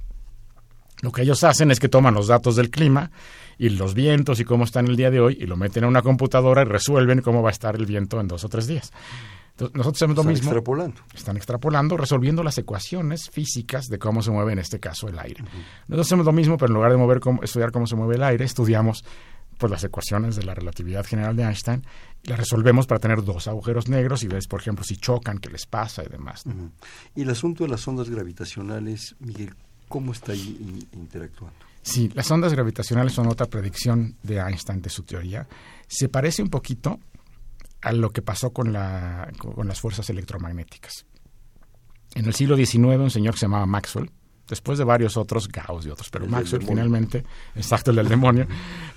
Lo que ellos hacen es que toman los datos del clima y los vientos y cómo están el día de hoy y lo meten en una computadora y resuelven cómo va a estar el viento en dos o tres días. Entonces, nosotros hacemos lo Están mismo. extrapolando. Están extrapolando, resolviendo las ecuaciones físicas de cómo se mueve en este caso el aire. Nosotros hacemos lo mismo, pero en lugar de mover cómo- estudiar cómo se mueve el aire, estudiamos pues las ecuaciones de la relatividad general de Einstein y las resolvemos para tener dos agujeros negros y ves, por ejemplo, si chocan, qué les pasa y demás. Y el asunto de las ondas gravitacionales, Miguel, ¿cómo está interactuando? Sí, las ondas gravitacionales son otra predicción de Einstein de su teoría. Se parece un poquito a lo que pasó con las fuerzas electromagnéticas. En el siglo XIX, un señor que se llamaba Maxwell después de varios otros, Gauss y otros, pero Maxwell finalmente, [LAUGHS] exacto, el del demonio,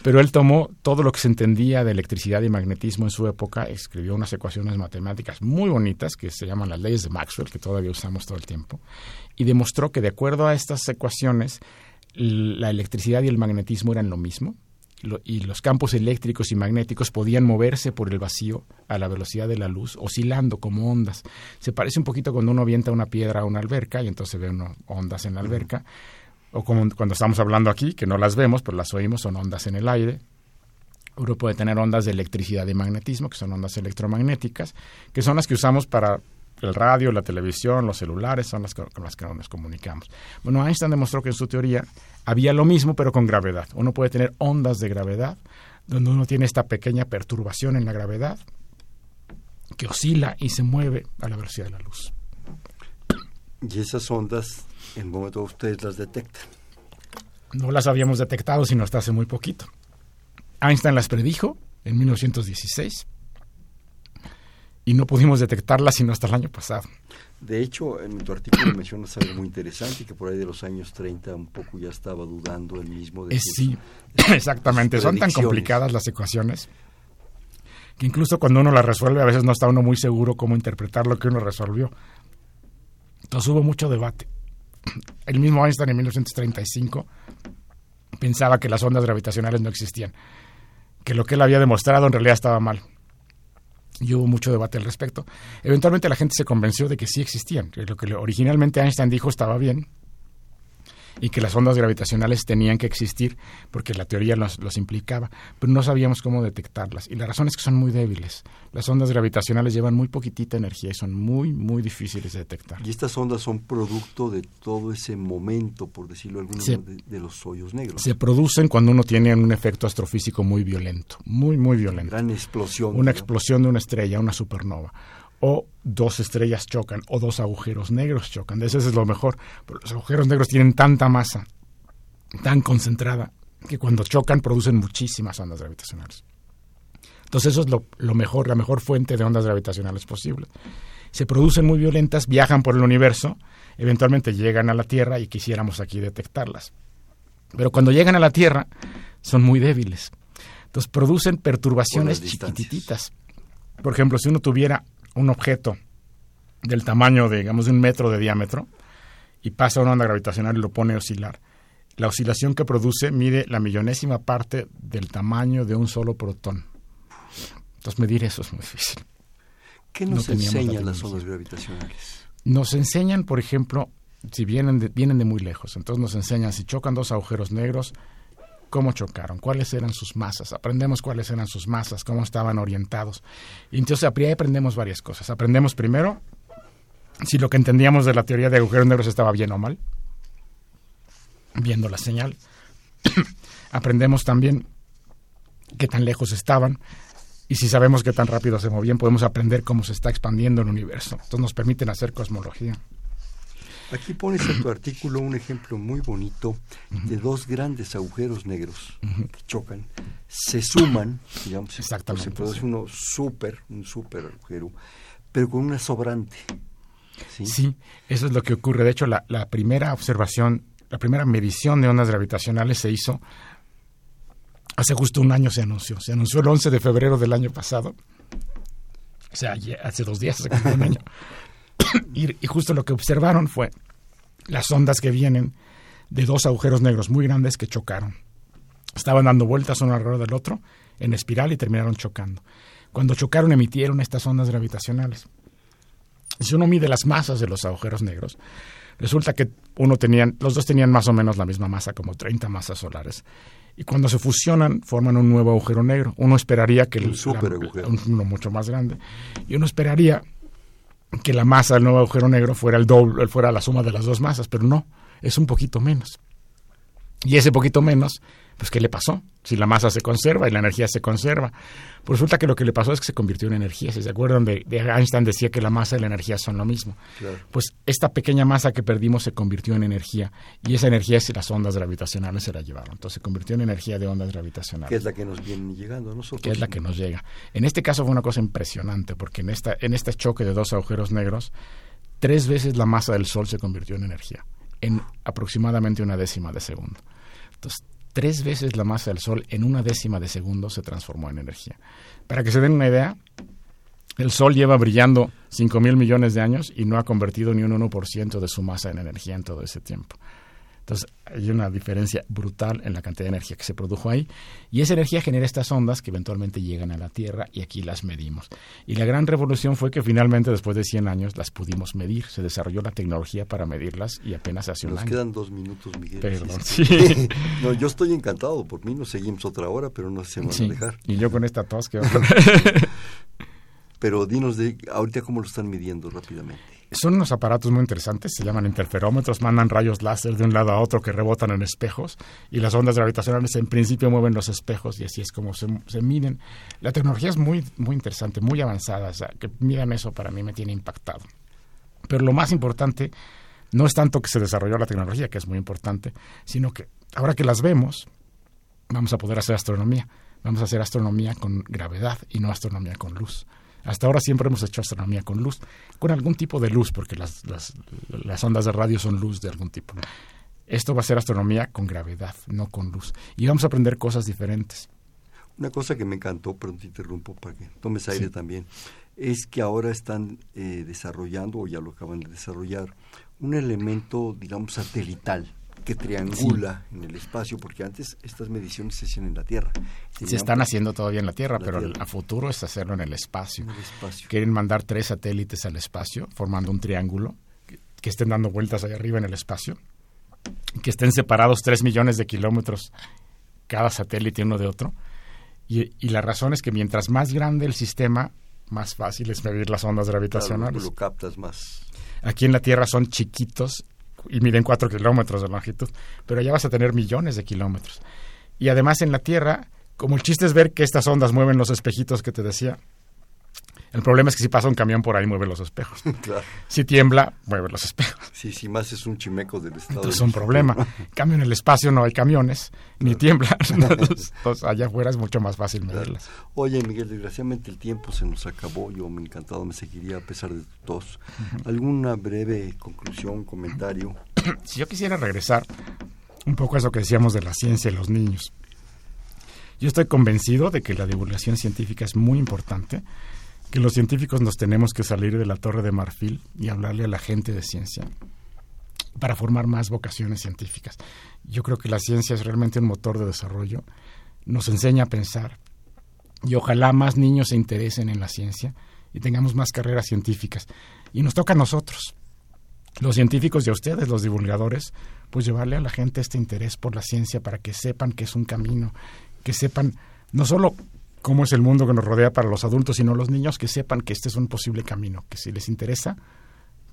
pero él tomó todo lo que se entendía de electricidad y magnetismo en su época, escribió unas ecuaciones matemáticas muy bonitas que se llaman las leyes de Maxwell, que todavía usamos todo el tiempo, y demostró que de acuerdo a estas ecuaciones, la electricidad y el magnetismo eran lo mismo, y los campos eléctricos y magnéticos podían moverse por el vacío a la velocidad de la luz, oscilando como ondas. Se parece un poquito cuando uno avienta una piedra a una alberca y entonces ve uno ondas en la alberca, o como cuando estamos hablando aquí, que no las vemos, pero las oímos, son ondas en el aire. Uno puede tener ondas de electricidad y magnetismo, que son ondas electromagnéticas, que son las que usamos para el radio, la televisión, los celulares son las con las que nos comunicamos. Bueno, Einstein demostró que en su teoría había lo mismo, pero con gravedad. Uno puede tener ondas de gravedad, donde uno tiene esta pequeña perturbación en la gravedad que oscila y se mueve a la velocidad de la luz. Y esas ondas, en momento ustedes las detectan. No las habíamos detectado sino hasta hace muy poquito. Einstein las predijo en 1916 y no pudimos detectarla sino hasta el año pasado. De hecho, en tu artículo mencionas algo muy interesante, que por ahí de los años 30 un poco ya estaba dudando él mismo. De eh, sí, [COUGHS] exactamente. Son tan complicadas las ecuaciones que incluso cuando uno las resuelve a veces no está uno muy seguro cómo interpretar lo que uno resolvió. Entonces hubo mucho debate. [COUGHS] El mismo Einstein en 1935 pensaba que las ondas gravitacionales no existían, que lo que él había demostrado en realidad estaba mal y hubo mucho debate al respecto. Eventualmente la gente se convenció de que sí existían, lo que originalmente Einstein dijo estaba bien y que las ondas gravitacionales tenían que existir porque la teoría los, implicaba, pero no sabíamos cómo detectarlas. Y la razón es que son muy débiles. Las ondas gravitacionales llevan muy poquitita energía y son muy, muy difíciles de detectar. Y estas ondas son producto de todo ese momento, por decirlo alguna manera, de, los hoyos negros. Se producen cuando uno tiene un efecto astrofísico muy violento, muy, muy violento. Una gran explosión. Una explosión de una estrella, una supernova o dos estrellas chocan o dos agujeros negros chocan. Eso es lo mejor. Pero los agujeros negros tienen tanta masa, tan concentrada, que cuando chocan producen muchísimas ondas gravitacionales. Entonces eso es lo, mejor, la mejor fuente de ondas gravitacionales posible. Se producen muy violentas, viajan por el universo, eventualmente llegan a la Tierra y quisiéramos aquí detectarlas. Pero cuando llegan a la Tierra son muy débiles. Entonces producen perturbaciones chiquititas. Por ejemplo, si uno tuviera un objeto del tamaño, de, digamos, de un metro de diámetro y pasa una onda gravitacional y lo pone a oscilar. La oscilación que produce mide la millonésima parte del tamaño de un solo protón. Entonces medir eso es muy difícil. ¿Qué nos enseñan las ondas gravitacionales? Nos enseñan, por ejemplo, si vienen de, vienen de muy lejos. Entonces nos enseñan si chocan dos agujeros negros, cómo chocaron, cuáles eran sus masas, aprendemos cuáles eran sus masas, cómo estaban orientados. Y entonces ahí aprendemos varias cosas. Aprendemos primero si lo que entendíamos de la teoría de agujeros negros estaba bien o mal, viendo la señal. [CLEARS THROAT] aprendemos también qué tan lejos estaban, y si sabemos qué tan rápido se movían, podemos aprender cómo se está expandiendo el universo. Entonces nos permiten hacer cosmología. Aquí pones en tu [CLEARS THROAT] artículo un ejemplo muy bonito de dos grandes agujeros negros que chocan, se suman, digamos, Exactamente, se produce uno súper, un súper agujero, pero con una sobrante. ¿sí? eso es lo que ocurre. De hecho, la, la primera observación, la primera medición de ondas gravitacionales se hizo hace justo un año se anunció. Se anunció el 11 de febrero del año pasado. O sea, hace dos días, hace un año. [LAUGHS] [COUGHS] y, justo lo que observaron fue las ondas que vienen de dos agujeros negros muy grandes que chocaron. Estaban dando vueltas uno alrededor del otro en espiral y terminaron chocando. Cuando chocaron emitieron estas ondas gravitacionales. Si uno mide las masas de los agujeros negros, resulta que uno tenían, los dos tenían más o menos la misma masa, como 30 masas solares. Y cuando se fusionan, forman un nuevo agujero negro. Uno esperaría que... Un super agujero. uno mucho más grande. Y uno esperaría que la masa del nuevo agujero negro fuera el doble, fuera la suma de las dos masas, pero no, es un poquito menos. Y ese poquito menos pues ¿qué le pasó? Si la masa se conserva y la energía se conserva. Pues resulta que lo que le pasó es que se convirtió en energía. Si se acuerdan de, Einstein decía que la masa y la energía son lo mismo. Pues esta pequeña masa que perdimos se convirtió en energía y esa energía es las ondas gravitacionales se la llevaron. Entonces se convirtió en energía de ondas gravitacionales. Que es la que nos viene llegando a nosotros. Que es la que nos llega. En este caso fue una cosa impresionante porque en, esta, en este choque de dos agujeros negros, tres veces la masa del Sol se convirtió en energía en aproximadamente una décima de segundo. Entonces, tres veces la masa del Sol en una décima de segundo se transformó en energía. Para que se den una idea, el Sol lleva brillando 5 mil millones de años y no ha convertido ni un 1% de su masa en energía en todo ese tiempo. Entonces hay una diferencia brutal en la cantidad de energía que se produjo ahí y esa energía genera estas ondas que eventualmente llegan a la Tierra y aquí las medimos. Y la gran revolución fue que finalmente después de 100 años las pudimos medir, se desarrolló la tecnología para medirlas y apenas hace un Nos año. quedan dos minutos, Miguel. Perdón, Sí, sí. [LAUGHS] no, yo estoy encantado, por mí nos seguimos otra hora, pero no se van Sí, a dejar. Y yo con esta tos que [LAUGHS] Pero dinos de ahorita cómo lo están midiendo rápidamente. Son unos aparatos muy interesantes, se llaman interferómetros, mandan rayos láser de un lado a otro que rebotan en espejos y las ondas gravitacionales en principio mueven los espejos y así es como se, miden. La tecnología es muy, muy interesante, muy avanzada, o sea, que eso para mí me tiene impactado. Pero lo más importante no es tanto que se desarrolló la tecnología, que es muy importante, sino que ahora que las vemos, vamos a poder hacer astronomía. Vamos a hacer astronomía con gravedad y no astronomía con luz. Hasta ahora siempre hemos hecho astronomía con luz, con algún tipo de luz, porque las, las, las, ondas de radio son luz de algún tipo. Esto va a ser astronomía con gravedad, no con luz. Y vamos a aprender cosas diferentes. Una cosa que me encantó, pero te interrumpo para que tomes aire sí. también, es que ahora están eh, desarrollando, o ya lo acaban de desarrollar, un elemento, digamos, satelital que triangula sí. en el espacio, porque antes estas mediciones se hacían en la Tierra. Tenían se están haciendo todavía en la Tierra, la pero tierra. a futuro es hacerlo en el espacio. En el espacio. Quieren mandar tres satélites al espacio, formando un triángulo, que, que estén dando vueltas allá arriba en el espacio, que estén separados tres millones de kilómetros cada satélite uno de otro. Y, y, la razón es que mientras más grande el sistema, más fácil es medir las ondas gravitacionales. Claro, lo captas más. Aquí en la Tierra son chiquitos y miden cuatro kilómetros de longitud, pero allá vas a tener millones de kilómetros. Y además en la Tierra, como el chiste es ver que estas ondas mueven los espejitos que te decía, el problema es que si pasa un camión por ahí mueve los espejos. [LAUGHS] Claro. Si tiembla, mueve los espejos. Sí, si más es un chimeco del estado. Entonces es un problema. En cambio, en el espacio no hay camiones, claro. ni tiembla. [LAUGHS] [LAUGHS] Entonces, allá afuera es mucho más fácil medirlas. Claro. Oye, Miguel, desgraciadamente el tiempo se nos acabó. Yo me encantado, me seguiría a pesar de tu tos. ¿Alguna breve conclusión, comentario? [CLEARS THROAT] si yo quisiera regresar un poco a eso que decíamos de la ciencia y los niños. Yo estoy convencido de que la divulgación científica es muy importante, que los científicos nos tenemos que salir de la torre de marfil y hablarle a la gente de ciencia para formar más vocaciones científicas. Yo creo que la ciencia es realmente un motor de desarrollo, nos enseña a pensar y ojalá más niños se interesen en la ciencia y tengamos más carreras científicas. Y nos toca a nosotros, los científicos y a ustedes, los divulgadores, pues llevarle a la gente este interés por la ciencia para que sepan que es un camino, que sepan no solo cómo es el mundo que nos rodea para los adultos, sino los niños que sepan que este es un posible camino, que si les interesa,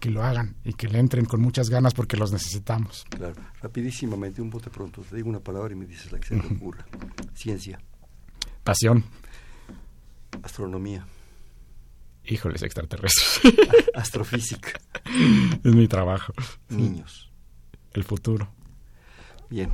que lo hagan y que le entren con muchas ganas porque los necesitamos. Claro, rapidísimamente, un bote pronto, te digo una palabra y me dices la que se te ocurra. Ciencia. Pasión. Astronomía. Híjoles, extraterrestres. [LAUGHS] Astrofísica. es mi trabajo. Niños. El futuro. Bien.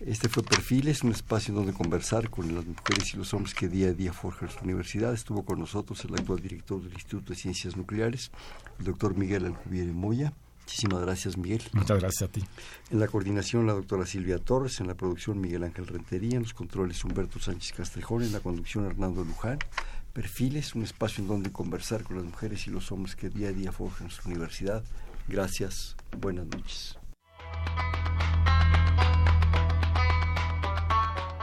Este fue Perfiles, un espacio donde conversar con las mujeres y los hombres que día a día forjan su universidad. Estuvo con nosotros el actual director del Instituto de Ciencias Nucleares, el doctor Miguel Alcubierre Moya. Muchísimas gracias, Miguel. Muchas gracias a ti. En la coordinación, la doctora Silvia Torres. En la producción, Miguel Ángel Rentería. En los controles, Humberto Sánchez Castrejón. En la conducción, Hernando Luján. Perfiles, un espacio en donde conversar con las mujeres y los hombres que día a día forjan su universidad. Gracias. Buenas noches.